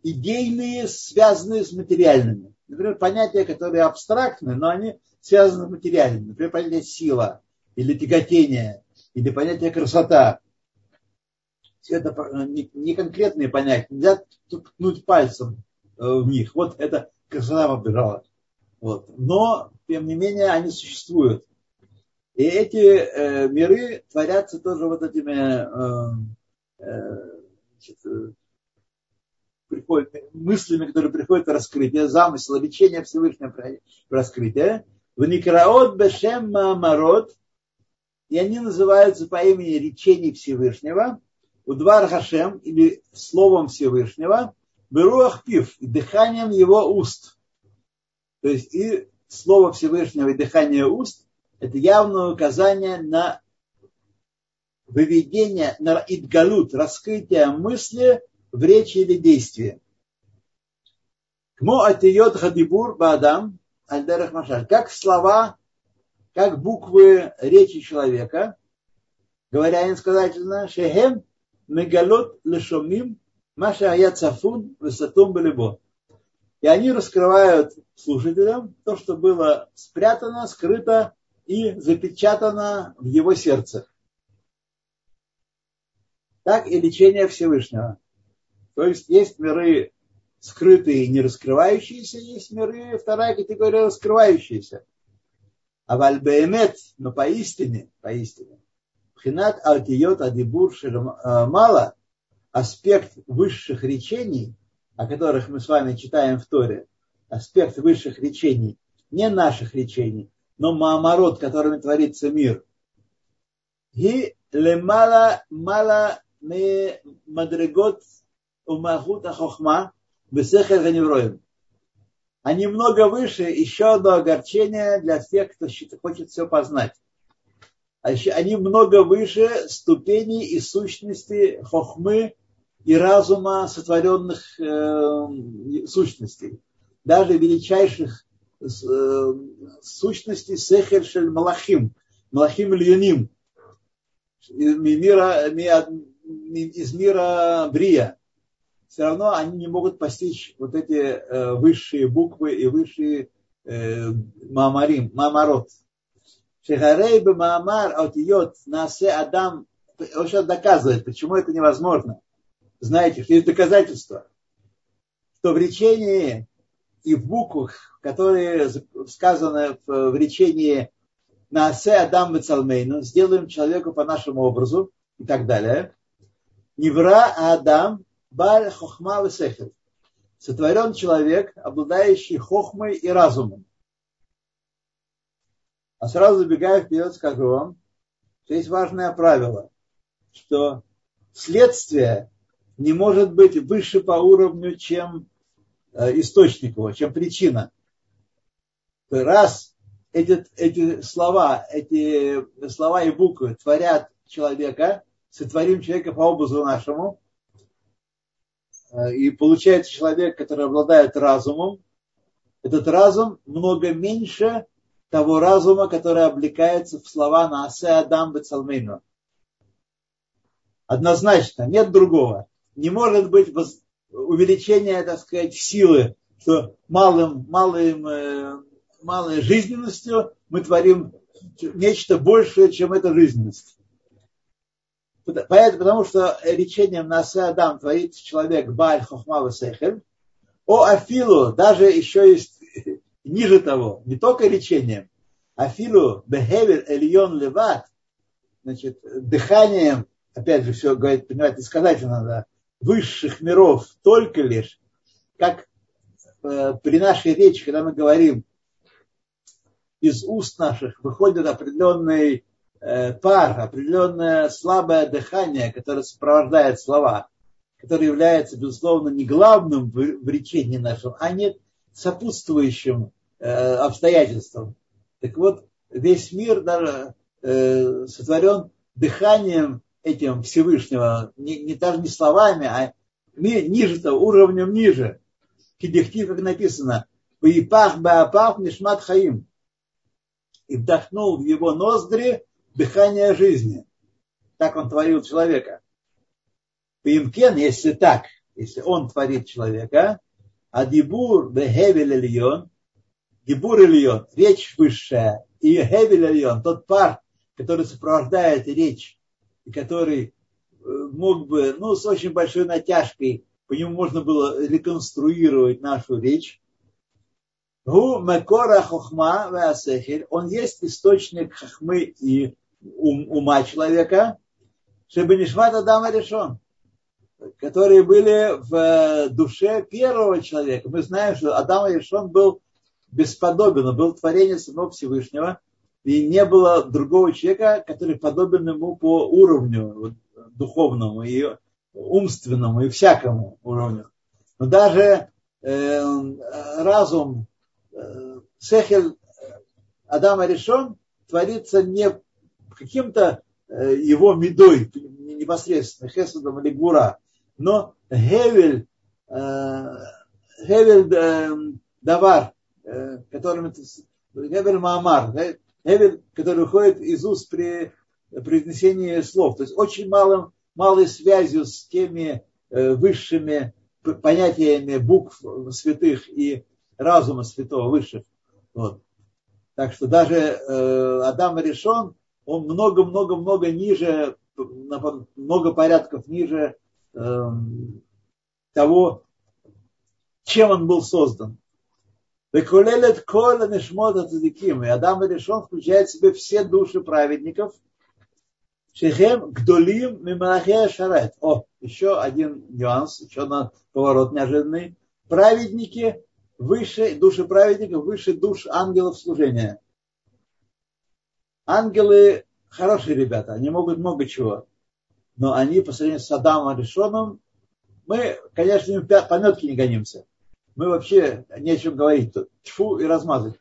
идейные, связанные с материальными. Например, понятия, которые абстрактны, но они связаны с материальными. Например, понятие сила или тяготение, или понятие красота. Все это не конкретные понятия. Нельзя ткнуть пальцем э, в них. Вот это красота побежала. Вот. Но, тем не менее, они существуют. И эти э, миры творятся тоже вот этими э, э, значит, э, приходят, мыслями, которые приходят в раскрытие, замысел, лечение Всевышнего в раскрытие. В Никраот Бешем Маамарот, и они называются по имени речений Всевышнего, Удвар Хашем, или Словом Всевышнего, Беруах Пив, дыханием его уст. То есть и Слово Всевышнего и дыхание уст – это явное указание на выведение, на идгалут, раскрытие мысли в речи или действии. Кмо атиот хадибур бадам альдерах машаль. Как слова, как буквы речи человека, говоря инсказательно, шехем мегалот лешомим маша аят сафун высотум балибо. И они раскрывают слушателям то, что было спрятано, скрыто и запечатано в его сердце. Так и лечение Всевышнего. То есть есть миры скрытые и не раскрывающиеся, есть миры, вторая категория раскрывающиеся. А вальбеемет, но поистине, поистине, пхинат алтиот адибур мало, аспект высших речений, о которых мы с вами читаем в Торе, аспект высших речений, не наших речений, но маамарот, которыми творится мир. И лемала мала мадрегот умахут ахохма бесехер ганевроем. Они много выше, еще одно огорчение для всех, кто хочет все познать. А они много выше ступеней и сущности хохмы и разума сотворенных э, сущностей. Даже величайших э, сущностей сехер малахим, малахим ильюним, мира, из мира Брия, все равно они не могут постичь вот эти э, высшие буквы и высшие э, мамарим, мамарот. Шехарей бы маамар отиот насе адам, он сейчас доказывает, почему это невозможно. Знаете, есть доказательства, что в речении и в буквах, которые сказаны в, речении Наасе Адам Бецалмейну, сделаем человеку по нашему образу и так далее. Невра Адам Баль Хохма Весехет. Сотворен человек, обладающий хохмой и разумом. А сразу забегая вперед, скажу вам, что есть важное правило, что следствие не может быть выше по уровню, чем э, источник его, чем причина. Раз эти, эти слова, эти слова и буквы творят человека, сотворим человека по образу нашему, и получается человек, который обладает разумом, этот разум много меньше того разума, который облекается в слова на Асе Адам Бецалмейну. Однозначно, нет другого. Не может быть увеличение, так сказать, силы, что малым, малым э, малой жизненностью мы творим нечто большее, чем эта жизненность. Поэтому, потому что речением Насе Адам творит человек Баль Хохма Сехель, о Афилу даже еще есть ниже того, не только речением, Афилу Бехевер Эльон Леват, значит, дыханием, опять же, все говорит, понимаете, сказать надо, высших миров только лишь, как э, при нашей речи, когда мы говорим из уст наших выходит определенный э, пар, определенное слабое дыхание, которое сопровождает слова, которое является, безусловно, не главным в, речении нашем, а не сопутствующим э, обстоятельствам. Так вот, весь мир даже э, сотворен дыханием этим Всевышнего, не, не даже не словами, а ниже того, уровнем ниже. Кидихтив, как написано, «Ваипах баапах нишмат хаим» и вдохнул в его ноздри дыхание жизни. Так он творил человека. Пимкен, если так, если он творит человека, а дибур бехевель ильон, дибур ильон, речь высшая, и хевель ильон, тот пар, который сопровождает речь, и который э, мог бы, ну, с очень большой натяжкой, по нему можно было реконструировать нашу речь, Гу мекора хохма веасехель. Он есть источник хохмы и ум, ума человека. Чтобы не шмат Адама решен. Которые были в душе первого человека. Мы знаем, что Адам решен был бесподобен. Он был творение самого Всевышнего. И не было другого человека, который подобен ему по уровню духовному и умственному и всякому уровню. Но даже э, разум Э, Сехель Адама решен творится не каким-то э, его медой непосредственно, хесадом или гура, но Гевель, э, Гевель Давар, которым Гевель Маамар, Гевель, который выходит из уст при произнесении слов. То есть очень малым, малой связью с теми высшими понятиями букв святых и разума святого выше. Вот. Так что даже э, Адам решен, он много-много-много ниже, много порядков ниже э, того, чем он был создан. Векулелет кола нешмота цадиким. И Адам решен включает в себе все души праведников. Шехем гдолим мимахея шарет. О, еще один нюанс, еще на поворот неожиданный. Праведники выше души праведников, выше душ ангелов служения. Ангелы хорошие ребята, они могут много чего. Но они по сравнению с Адамом Решоном, мы, конечно, им по метке не гонимся. Мы вообще не о чем говорить тут. Тьфу и размазать.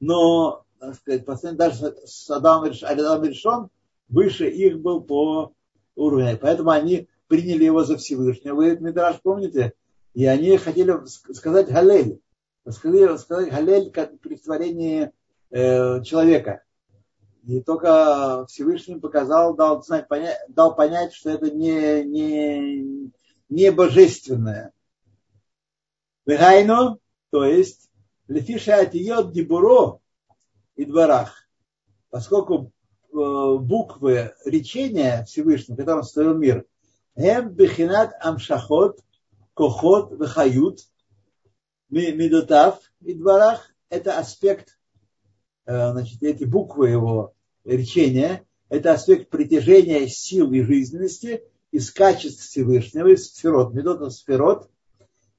Но, сказать, по сравнению даже с Адамом, Адамом Решон, выше их был по уровню. Поэтому они приняли его за Всевышнего. Вы Мидраш помните? И они хотели сказать Галель. Сказали, сказать Галель как при творении э, человека. И только Всевышний показал, дал, знать, понять, дал понять, что это не, не, не божественное. Вегайну, то есть, лефиша атиот дибуро и дворах. Поскольку э, буквы речения Всевышнего, которым строил мир, эм бехинат амшахот кохот вехают, медотав и дворах, это аспект, значит, эти буквы его речения, это аспект притяжения сил и жизненности из качеств Всевышнего, из сферот, медот сферот,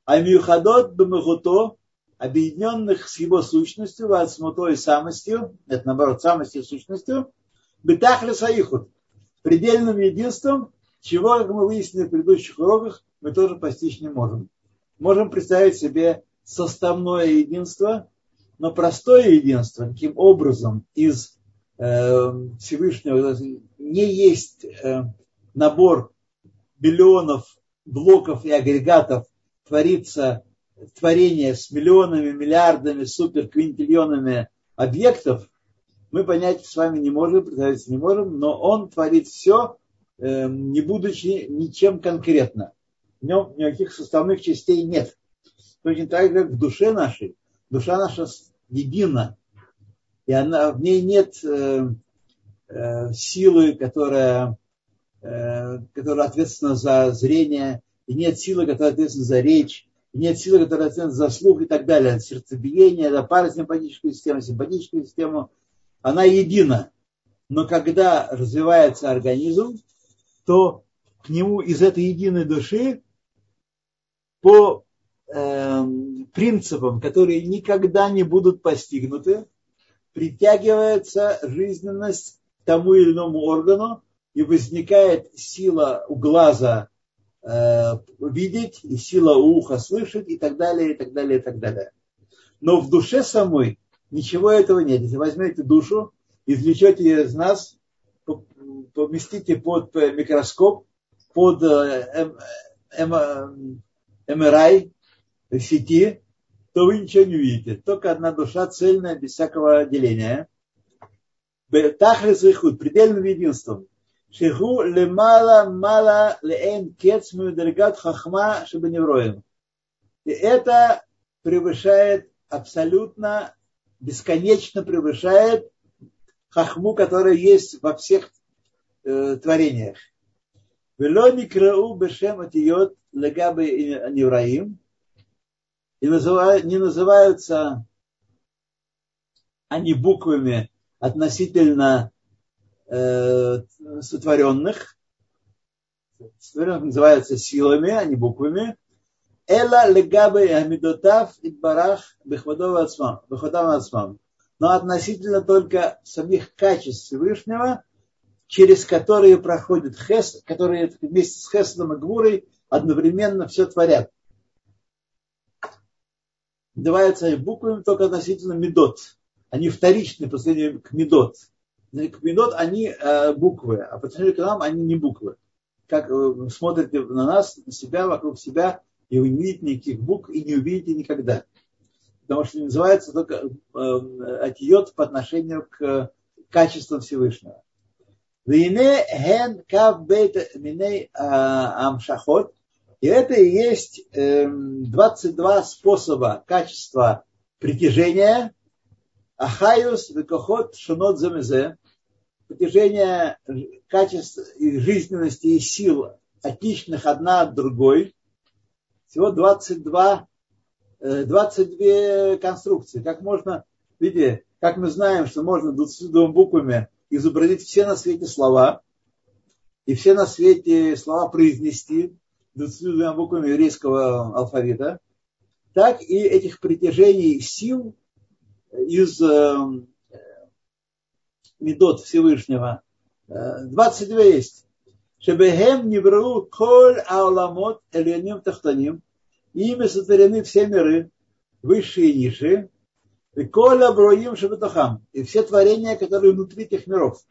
а мюхадот бемехуто, объединенных с его сущностью, вацмуто и самостью, это наоборот, самостью и сущностью, бетахли саихут, предельным единством, чего, как мы выяснили в предыдущих уроках, мы тоже постичь не можем. Можем представить себе составное единство, но простое единство, каким образом из э, Всевышнего не есть э, набор миллионов блоков и агрегатов, творится творение с миллионами, миллиардами, суперквинтиллионами объектов, мы понять с вами не можем, представить не можем, но он творит все, э, не будучи ничем конкретно в нем никаких составных частей нет. Точно так же, как в душе нашей. Душа наша едина. И она, в ней нет э, э, силы, которая, э, которая ответственна за зрение, и нет силы, которая ответственна за речь, и нет силы, которая ответственна за слух и так далее. Сердцебиение, да, парасимпатическую систему, симпатическую систему. Она едина. Но когда развивается организм, то к нему из этой единой души по э, принципам, которые никогда не будут постигнуты, притягивается жизненность к тому или иному органу, и возникает сила у глаза э, видеть, и сила у уха слышать, и так далее, и так далее, и так далее. Но в душе самой ничего этого нет. Если возьмете душу, извлечете ее из нас, поместите под микроскоп, под э, MRI сети, то вы ничего не увидите. Только одна душа цельная, без всякого деления. Тахлис ихуд, предельным единством. Шеху лемала мала леэн кец мюдергат хахма чтобы не вроем. И это превышает абсолютно, бесконечно превышает хахму, которая есть во всех э, творениях. Вело никрау бешем атиот легабы невраим. И не называются не буквами относительно э, сотворенных. Сотворенных называются силами, а не буквами. Эла легабе амидотав и барах бехвадова ацмам. Но относительно только самих качеств Всевышнего, через которые проходит хес, которые вместе с хесом и гвурой одновременно все творят. Называются буквами только относительно медот. Они вторичны по сравнению к медот. К медот они э, буквы, а по отношению к нам они не буквы. Как вы смотрите на нас, на себя, вокруг себя, и вы не видите никаких букв и не увидите никогда. Потому что называется только э, атиот по отношению к качествам Всевышнего. Вине ген кав бейт миней амшахот. И это и есть 22 эм, способа качества притяжения. Ахаюс векохот шунот замезе. Притяжение качеств и жизненности и сил отличных одна от другой. Всего 22, 22 э, конструкции. Как можно, видите, как мы знаем, что можно 22 буквами изобразить все на свете слова и все на свете слова произнести 22 буквами еврейского алфавита, так и этих притяжений сил из э, Медот Всевышнего. 22 есть. Шебехем невру коль ауламот эльяним тахтаним. Ими сотворены все миры, высшие и низшие. И коля броим шебетахам. И все творения, которые внутри тех миров.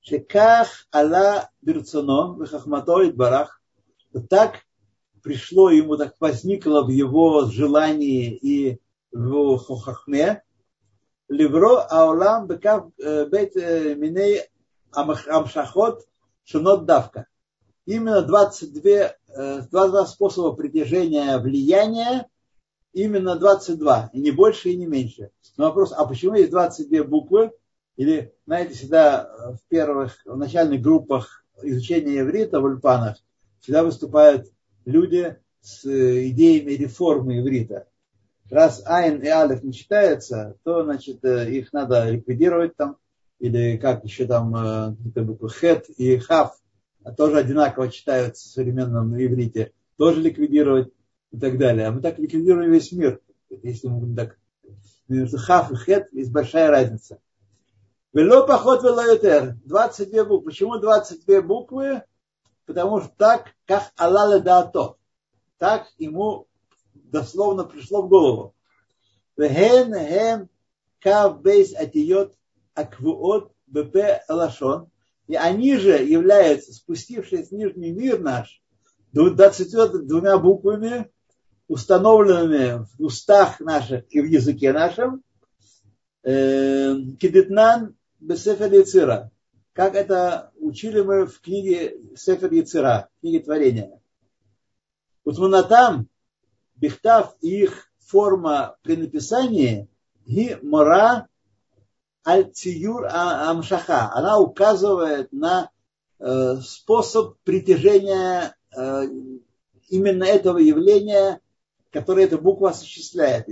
Шеках Алла Бирцано, Вехахмато и Барах. Так пришло ему, так возникло в его желании и в хохахме. Левро Аулам Бекав Бет Миней Амшахот Шунот Давка. Именно 22, 22 способа притяжения влияния именно 22, и не больше, и не меньше. Но вопрос, а почему есть 22 буквы? Или, знаете, всегда в первых, в начальных группах изучения иврита в Ульпанах всегда выступают люди с идеями реформы иврита. Раз Айн и Алиф не читаются, то, значит, их надо ликвидировать там, или как еще там, какие-то буквы Хет и Хав, тоже одинаково читаются в современном иврите, тоже ликвидировать и так далее. А мы так ликвидируем весь мир. Если мы будем так... Между хав и хет есть большая разница. Вело поход велоютер. 22 буквы. Почему 22 буквы? Потому что так, как Аллах даато. Так ему дословно пришло в голову. Вехен хем кав аквуот бп лашон. И они же являются, спустившись в нижний мир наш, 22 буквами, установленными в устах наших и в языке нашем, э, кидетнан бесефер яцира, как это учили мы в книге Сефер Яцира, книге творения. Утманатам, бихтав и их форма при написании ги мора аль циюр а, амшаха. Она указывает на э, способ притяжения э, именно этого явления которые эта буква осуществляет.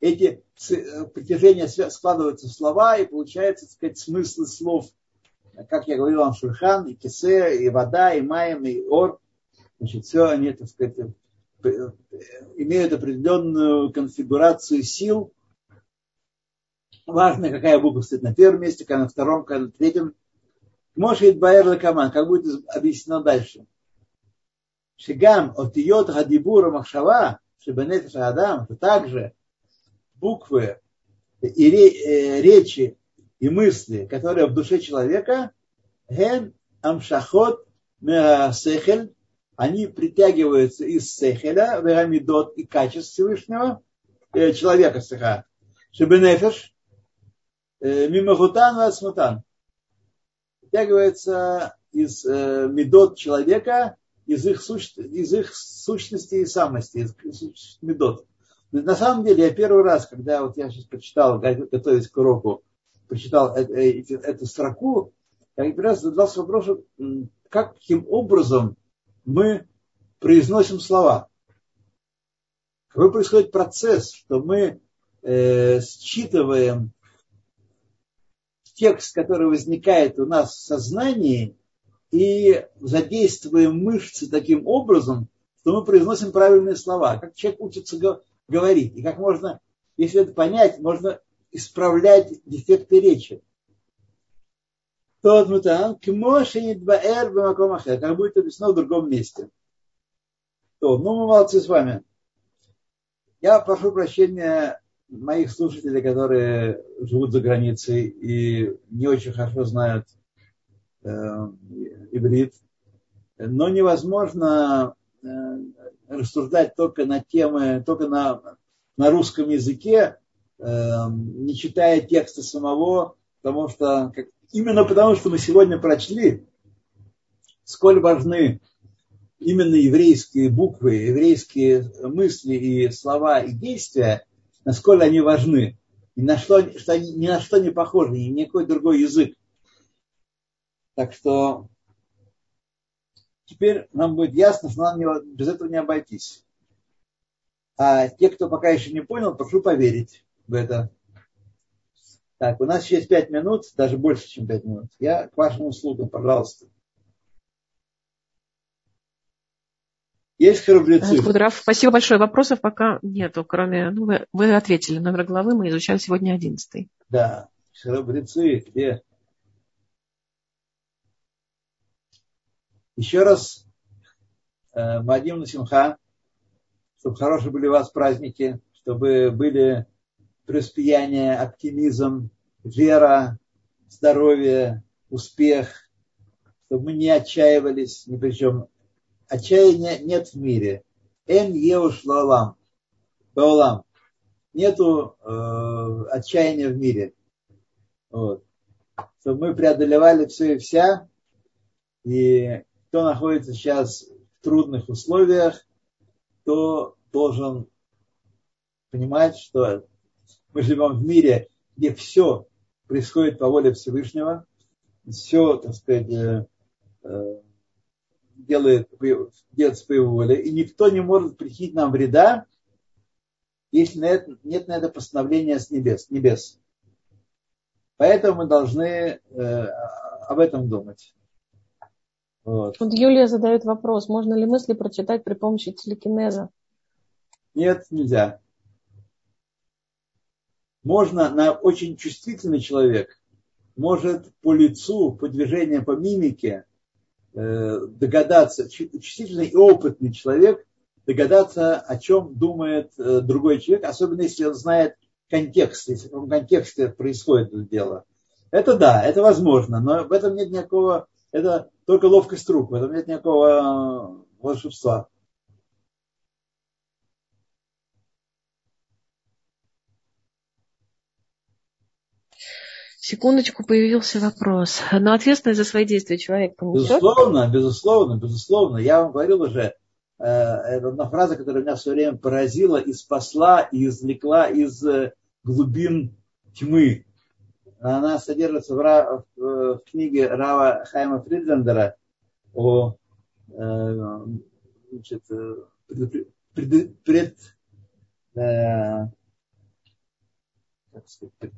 Эти э, притяжения складываются в слова, и получается, так сказать, смыслы слов. Как я говорил вам, Шульхан, и Кисе, и вода, и Маем, и Ор. Значит, все они, так сказать, э, имеют определенную конфигурацию сил. Важно, какая буква стоит на первом месте, какая на втором, какая на третьем. Может, Байер Лекаман, как будет объяснено дальше. Шигам от Йод Гадибура Махшава, Шибанефиш Адам, то также буквы и э, речи и мысли, которые в душе человека, ген амшахот сехель, они притягиваются из сехеля, вегамидот и качеств Всевышнего, э, человека сеха, шибенефиш, э, мимахутан васмутан, притягивается из медот человека из их, суч, из их сущности и самости, из медот. На самом деле, я первый раз, когда вот я сейчас прочитал, готовясь к уроку, прочитал эту, эту строку, я первый раз задался вопросом, каким образом мы произносим слова. Какой происходит процесс, что мы э, считываем текст, который возникает у нас в сознании, и задействуем мышцы таким образом, что мы произносим правильные слова. Как человек учится говорить. И как можно, если это понять, можно исправлять дефекты речи. Тот мутан, кмошенидбаэр бамакомахе, как будет объяснено в другом месте. То, ну мы молодцы с вами. Я прошу прощения моих слушателей, которые живут за границей и не очень хорошо знают э, иврит. Но невозможно э, рассуждать только на темы, только на, на русском языке, не читая текста самого, потому что именно потому, что мы сегодня прочли, сколь важны именно еврейские буквы, еврейские мысли и слова и действия, насколько они важны, и на что, что они ни на что не похожи, ни на какой другой язык. Так что теперь нам будет ясно, что нам не, без этого не обойтись. А те, кто пока еще не понял, прошу поверить это. Так, у нас еще есть пять минут, даже больше, чем пять минут. Я к вашим услугам, пожалуйста. Есть. Кудрав, спасибо большое. Вопросов пока нету, кроме... Ну, вы, вы ответили. Номер главы мы изучали сегодня одиннадцатый. Да. Храбрецы, где? Еще раз э, Мадим Симха, чтобы хорошие были у вас праздники, чтобы были преуспеяние, оптимизм, вера, здоровье, успех, чтобы мы не отчаивались, ни при чем отчаяния нет в мире. Эн еуш лалам. Баулам. Нету э, отчаяния в мире. Вот. Чтобы мы преодолевали все и вся. И кто находится сейчас в трудных условиях, то должен понимать, что мы живем в мире, где все происходит по воле Всевышнего, все, так сказать, э, э, делает, делает по его воле, и никто не может причинить нам вреда, если нет на это постановления с небес. небес. Поэтому мы должны э, об этом думать. Вот. Тут Юлия задает вопрос, можно ли мысли прочитать при помощи телекинеза? Нет, нельзя. Можно на очень чувствительный человек может по лицу, по движениям, по мимике Э, догадаться, чувствительный и опытный человек догадаться, о чем думает э, другой человек, особенно если он знает контекст, если в каком контексте происходит это дело. Это да, это возможно, но в этом нет никакого, это только ловкость рук, в этом нет никакого э, волшебства. Секундочку, появился вопрос. Но ответственность за свои действия человек понесет? Безусловно, безусловно, безусловно. Я вам говорил уже, э, это одна фраза, которая меня все время поразила и спасла, и извлекла из э, глубин тьмы. Она содержится в, в, в книге Рава Хайма Фридлендера о э, значит, пред, пред, пред, э, как сказать,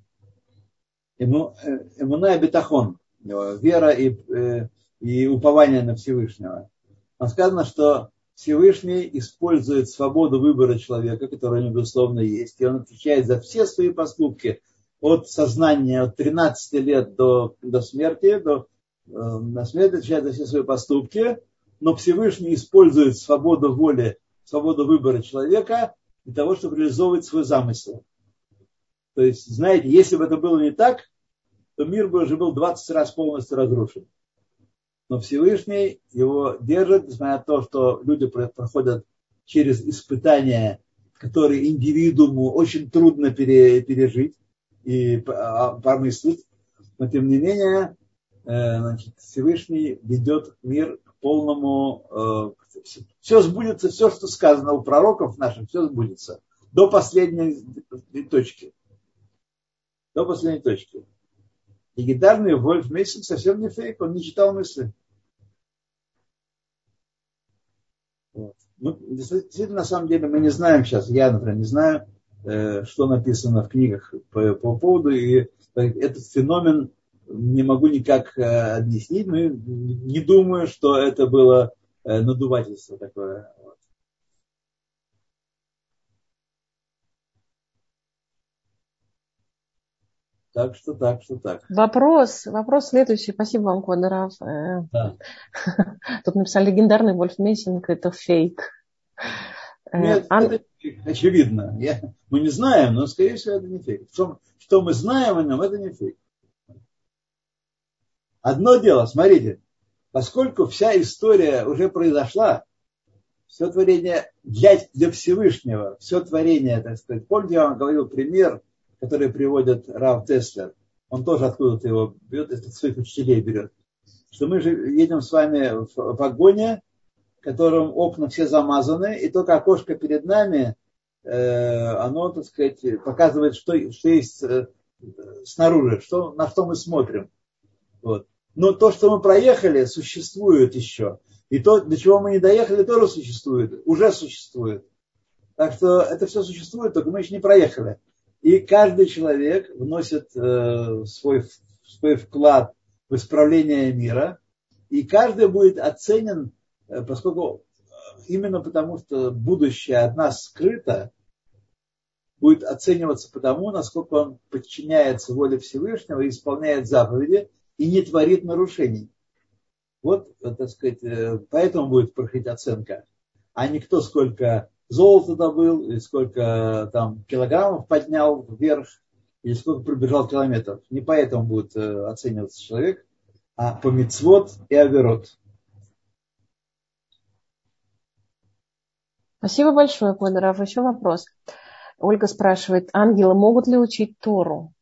Эмуна и бетахон, вера и, э, и упование на Всевышнего. Там сказано, что Всевышний использует свободу выбора человека, которая безусловно, есть, и он отвечает за все свои поступки от сознания, от 13 лет до, до смерти, до, э, на смерть отвечает за все свои поступки, но Всевышний использует свободу воли, свободу выбора человека для того, чтобы реализовывать свой замысел. То есть, знаете, если бы это было не так, то мир бы уже был 20 раз полностью разрушен. Но Всевышний его держит, несмотря на то, что люди проходят через испытания, которые индивидууму очень трудно пережить и а, помыслить. Но тем не менее, э, значит, Всевышний ведет мир к полному... Э, все сбудется, все, что сказано у пророков наших, все сбудется. До последней точки. До последней точки. Легендарный Вольф Мессинг совсем не фейк, он не читал мысли. Вот. Ну, действительно, на самом деле, мы не знаем сейчас, я, например, не знаю, э, что написано в книгах по, по поводу, и этот феномен не могу никак э, объяснить, но не думаю, что это было э, надувательство такое. Так что, так что, так. Вопрос, вопрос следующий. Спасибо вам, Квадоров. Э, да. Тут написали легендарный Вольф Мессинг, это фейк. Нет, Ан... это очевидно. Я, мы не знаем, но, скорее всего, это не фейк. Что, что мы знаем о нем, это не фейк. Одно дело, смотрите, поскольку вся история уже произошла, все творение для, для Всевышнего, все творение, так сказать. Помните, я вам говорил пример, который приводит Рав Теслер. Он тоже откуда-то его берет, из своих учителей берет. Что мы же едем с вами в вагоне, в котором окна все замазаны, и только окошко перед нами, э, оно, так сказать, показывает, что, что есть э, снаружи, что, на что мы смотрим. Вот. Но то, что мы проехали, существует еще. И то, до чего мы не доехали, тоже существует, уже существует. Так что это все существует, только мы еще не проехали. И каждый человек вносит э, свой, свой вклад в исправление мира. И каждый будет оценен, э, поскольку э, именно потому, что будущее от нас скрыто, будет оцениваться потому, насколько он подчиняется воле Всевышнего и исполняет заповеди – и не творит нарушений. Вот, так сказать, поэтому будет проходить оценка. А не кто сколько золота добыл, или сколько там килограммов поднял вверх, или сколько пробежал километров. Не поэтому будет э, оцениваться человек, а по мицвод и оверот. Спасибо большое, Квадоров. Еще вопрос. Ольга спрашивает, ангелы могут ли учить Тору?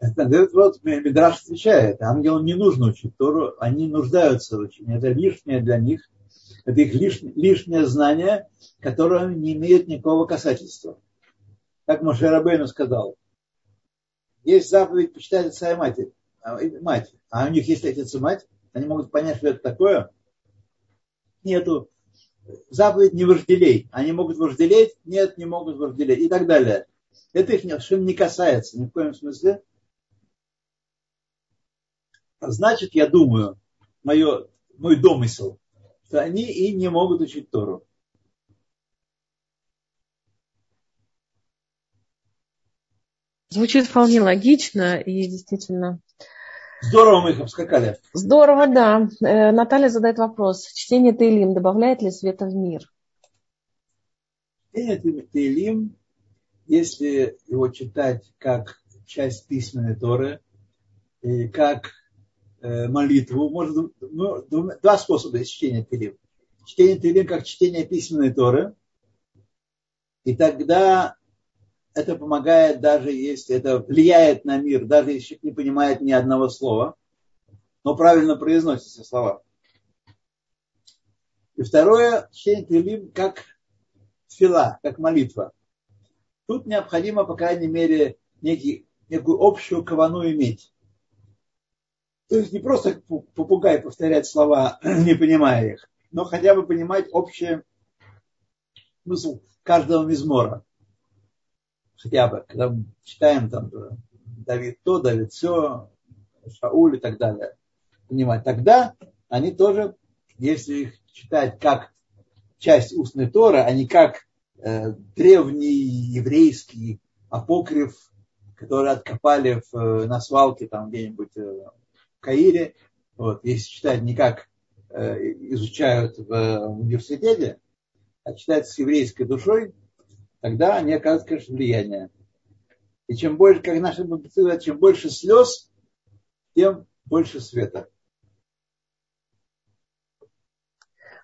вот Мидраш отвечает, ангелам не нужно учить Тору, они нуждаются в учении. Это лишнее для них, это их лишнее, лишнее знание, которое не имеет никакого касательства. Как Мошерабейну сказал, есть заповедь почитать отца и матери, а, мать, а у них есть отец и мать, они могут понять, что это такое. Нету. Заповедь не вожделей. Они могут вожделеть? Нет, не могут вожделеть. И так далее. Это их совершенно не касается ни в коем смысле. Значит, я думаю, мое, мой домысел, что они и не могут учить Тору. Звучит вполне логично и действительно. Здорово мы их обскакали. Здорово, да. Э, Наталья задает вопрос. Чтение Тейлим добавляет ли света в мир? Чтение Тейлим, если его читать как часть письменной Торы, и как молитву, можно ну, два способа чтения Тилим. Чтение Тилим как чтение письменной Торы. И тогда это помогает, даже если это влияет на мир, даже если человек не понимает ни одного слова, но правильно произносятся слова. И второе, чтение Тилим как фила, как молитва. Тут необходимо, по крайней мере, некий, некую общую кавану иметь. То есть не просто попугай повторять слова, не понимая их, но хотя бы понимать общий смысл каждого мизмора. Хотя бы, когда мы читаем там Давид то, Давид все, Шауль и так далее. Понимать. Тогда они тоже, если их читать как часть устной Торы, а не как э, древний еврейский апокриф, который откопали в, э, на свалке там где-нибудь э, Каире, вот, если читать не как э, изучают в университете, а читать с еврейской душой, тогда они оказывают, конечно, влияние. И чем больше, как наши говорят, чем больше слез, тем больше света.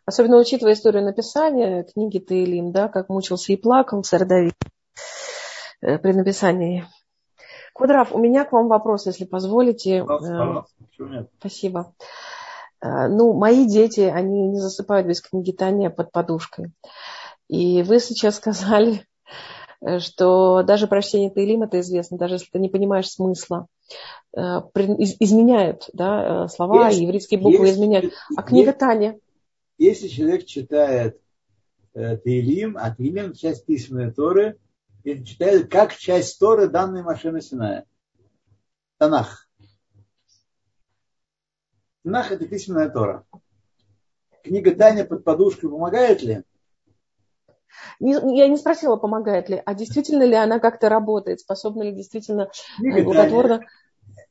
Особенно учитывая историю написания книги Таилим, да, как мучился и плакал царь э, при написании Кудрав, у меня к вам вопрос, если позволите. Пожалуйста, Спасибо. Э, ну, мои дети, они не засыпают без книги Таня под подушкой. И вы сейчас сказали, э, что даже прочтение Таилим, это известно, даже если ты не понимаешь смысла, э, изменяют да, слова, если, еврейские буквы если, изменяют. А книга если, Таня? Если человек читает Таилим, а Таилим – часть письменной Торы, и читают как часть Торы данной машины Синая. Танах. Танах это письменная Тора. Книга Таня под подушкой помогает ли? я не спросила, помогает ли, а действительно ли она как-то работает, способна ли действительно книга благотворно... Таня,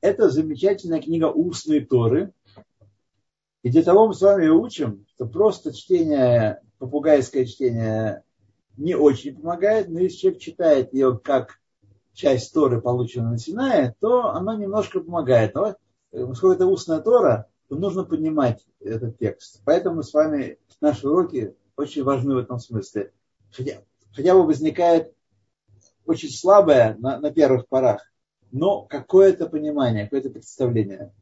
это замечательная книга устной Торы. И для того мы с вами учим, что просто чтение, попугайское чтение не очень помогает, но если человек читает ее как часть Торы, полученная на Синае, то она немножко помогает. Но поскольку это устная Тора, то нужно понимать этот текст. Поэтому с вами наши уроки очень важны в этом смысле. Хотя, хотя бы возникает очень слабое на, на первых порах, но какое-то понимание, какое-то представление.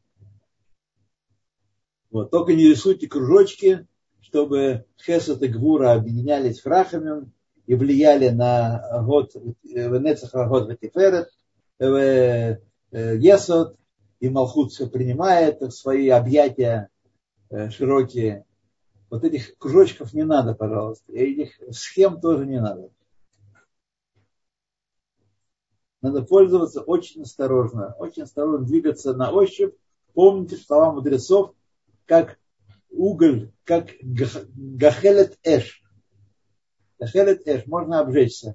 Вот. Только не рисуйте кружочки, чтобы Хесед и Гвура объединялись в Рахамим и влияли на год Венецаха год Ветиферет, Есод, и Малхут все принимает в свои объятия э, широкие. Вот этих кружочков не надо, пожалуйста. И этих схем тоже не надо. Надо пользоваться очень осторожно, очень осторожно двигаться на ощупь. Помните слова мудрецов, как уголь, как гахелет эш. Гахелет эш, можно обжечься.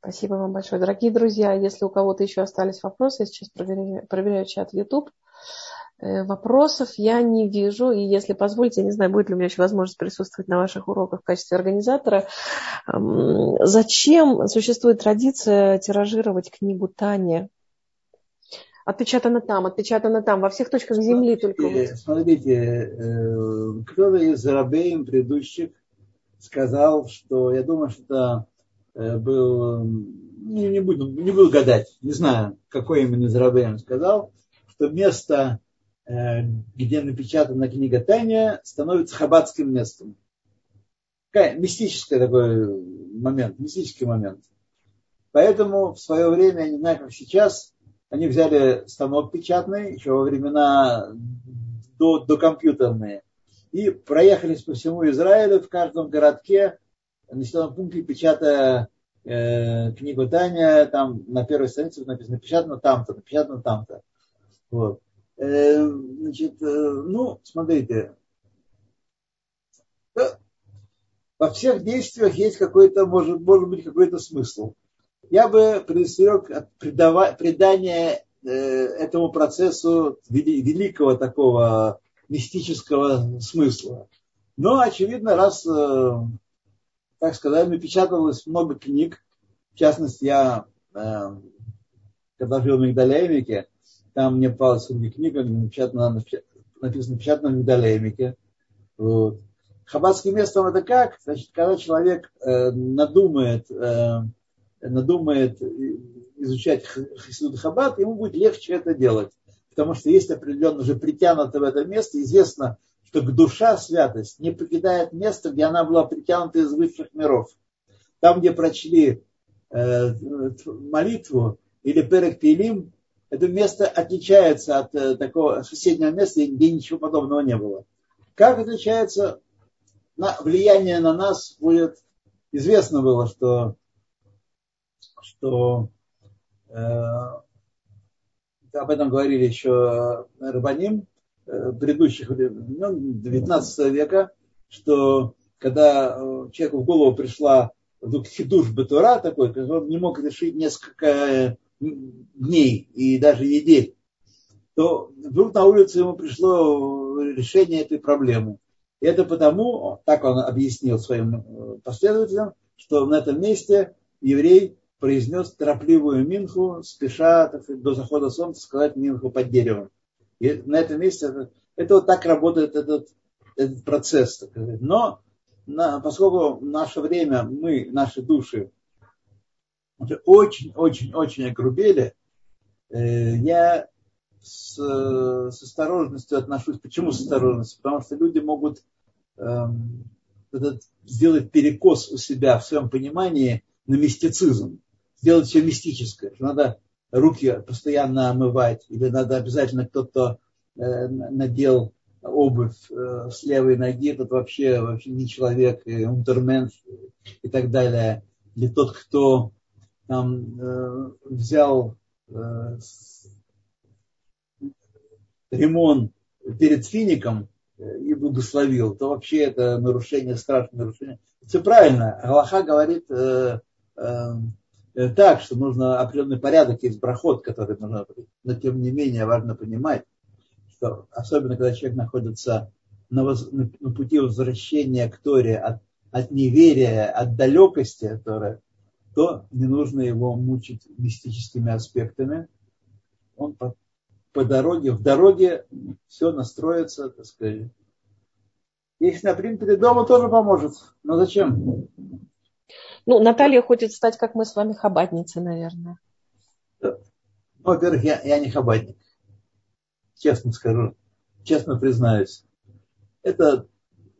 Спасибо вам большое. Дорогие друзья, если у кого-то еще остались вопросы, я сейчас проверяю, проверяю чат YouTube. Э, вопросов я не вижу, и если позволите, я не знаю, будет ли у меня еще возможность присутствовать на ваших уроках в качестве организатора. Зачем существует традиция тиражировать книгу Тани? Отпечатано там, отпечатано там, во всех точках земли только. Смотрите, э, кто-то из рабеем предыдущих сказал, что я думаю, что это Э, был, не, не, буду, не буду гадать, не знаю, какой именно из Рабеем сказал, что место, э, где напечатана книга Таня, становится хаббатским местом. Мистический такой момент, мистический момент. Поэтому в свое время, не знаю, как сейчас, они взяли станок печатный, еще во времена до, до компьютерные, и проехались по всему Израилю, в каждом городке населенном пункте, печатая э, книгу Таня, там на первой странице написано напечатано там-то, напечатано там-то. Вот. Э, значит, э, ну, смотрите, э, во всех действиях есть какой-то, может, может быть, какой-то смысл. Я бы предостерег от придания э, этому процессу великого такого мистического смысла. Но, очевидно, раз э, так сказать, напечаталось много книг. В частности, я, э, когда жил в Мигдалеймике, там мне попалась книга, напечатана, написано напечатано в Мигдалеймике. Вот. Хаббатским местом это как? Значит, когда человек э, надумает, э, надумает изучать Хасидут Хаббат, ему будет легче это делать. Потому что есть определенно уже притянуто в это место, известно, что душа святость не покидает место, где она была притянута из высших миров. Там, где прочли э, молитву или перек пилим, это место отличается от э, такого соседнего места, где ничего подобного не было. Как отличается на, влияние на нас будет известно было, что, что э, об этом говорили еще Рабаним, Э, предыдущих времен, 19 века, что когда э, человеку в голову пришла вдруг хидуш бетура такой, он не мог решить несколько э, дней и даже недель, то вдруг на улице ему пришло решение этой проблемы. И это потому, так он объяснил своим последователям, что на этом месте еврей произнес торопливую минху, спеша так до захода солнца сказать минху под деревом. И на этом месте это, это вот так работает этот, этот процесс. Так. Но на, поскольку в наше время мы, наши души, очень-очень-очень огрубели, э, я с, с осторожностью отношусь. Почему с осторожностью? Потому что люди могут эм, этот, сделать перекос у себя в своем понимании на мистицизм, сделать все мистическое. Надо руки постоянно омывать, или надо обязательно кто-то э, надел обувь э, с левой ноги, тот вообще, вообще не человек, и унтермен и так далее. Или тот, кто там э, взял э, ремонт перед фиником и благословил, то вообще это нарушение, страшное нарушение. Все правильно. Аллаха говорит э, э, так, что нужно определенный порядок, есть проход, который нужно... Но тем не менее важно понимать, что особенно когда человек находится на, воз, на, пути возвращения к Торе от, от неверия, от далекости от то не нужно его мучить мистическими аспектами. Он по, по дороге, в дороге все настроится, так сказать. Если на принтере дома тоже поможет. Но зачем? Ну, Наталья хочет стать, как мы с вами, хабатницей, наверное. Ну, во-первых, я, я не хабатник честно скажу, честно признаюсь. Это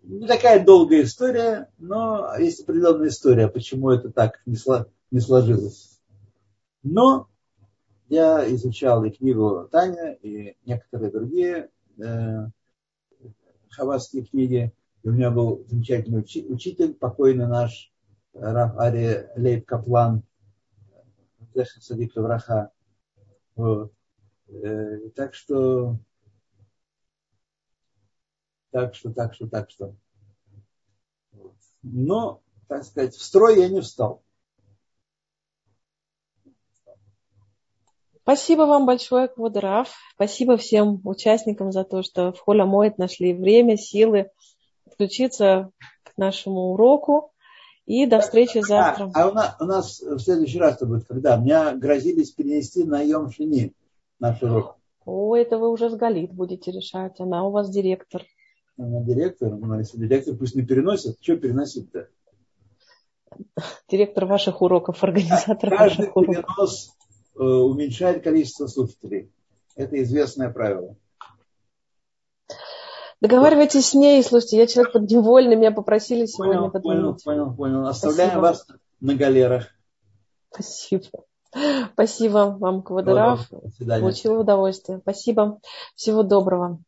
не такая долгая история, но есть определенная история, почему это так не, сложилось. Но я изучал и книгу Таня, и некоторые другие э, хавасские книги. И у меня был замечательный учи, учитель, покойный наш Раф Ари Лейб Каплан, Садик Враха. Вот. Э, так что, так что, так что, так что. Но, так сказать, в строй я не встал. Спасибо вам большое, Квадраф. Спасибо всем участникам за то, что в Холя Моет нашли время, силы включиться к нашему уроку. И до встречи завтра. А, а у, нас, у нас в следующий раз это будет когда? Меня грозились перенести на Йом Шини наш урок? О, это вы уже с Галит будете решать. Она у вас директор. Она директор. Ну, если директор пусть не переносит, что переносить-то? Директор ваших уроков, организатор Каждый ваших уроков. перенос э, уменьшает количество слушателей. Это известное правило. Договаривайтесь с ней, слушайте, я человек подневольный, меня попросили сегодня понял, понял, понял, понял. Оставляем Спасибо. вас на галерах. Спасибо. Спасибо вам, Квадорав. Получила удовольствие. Спасибо. Всего доброго.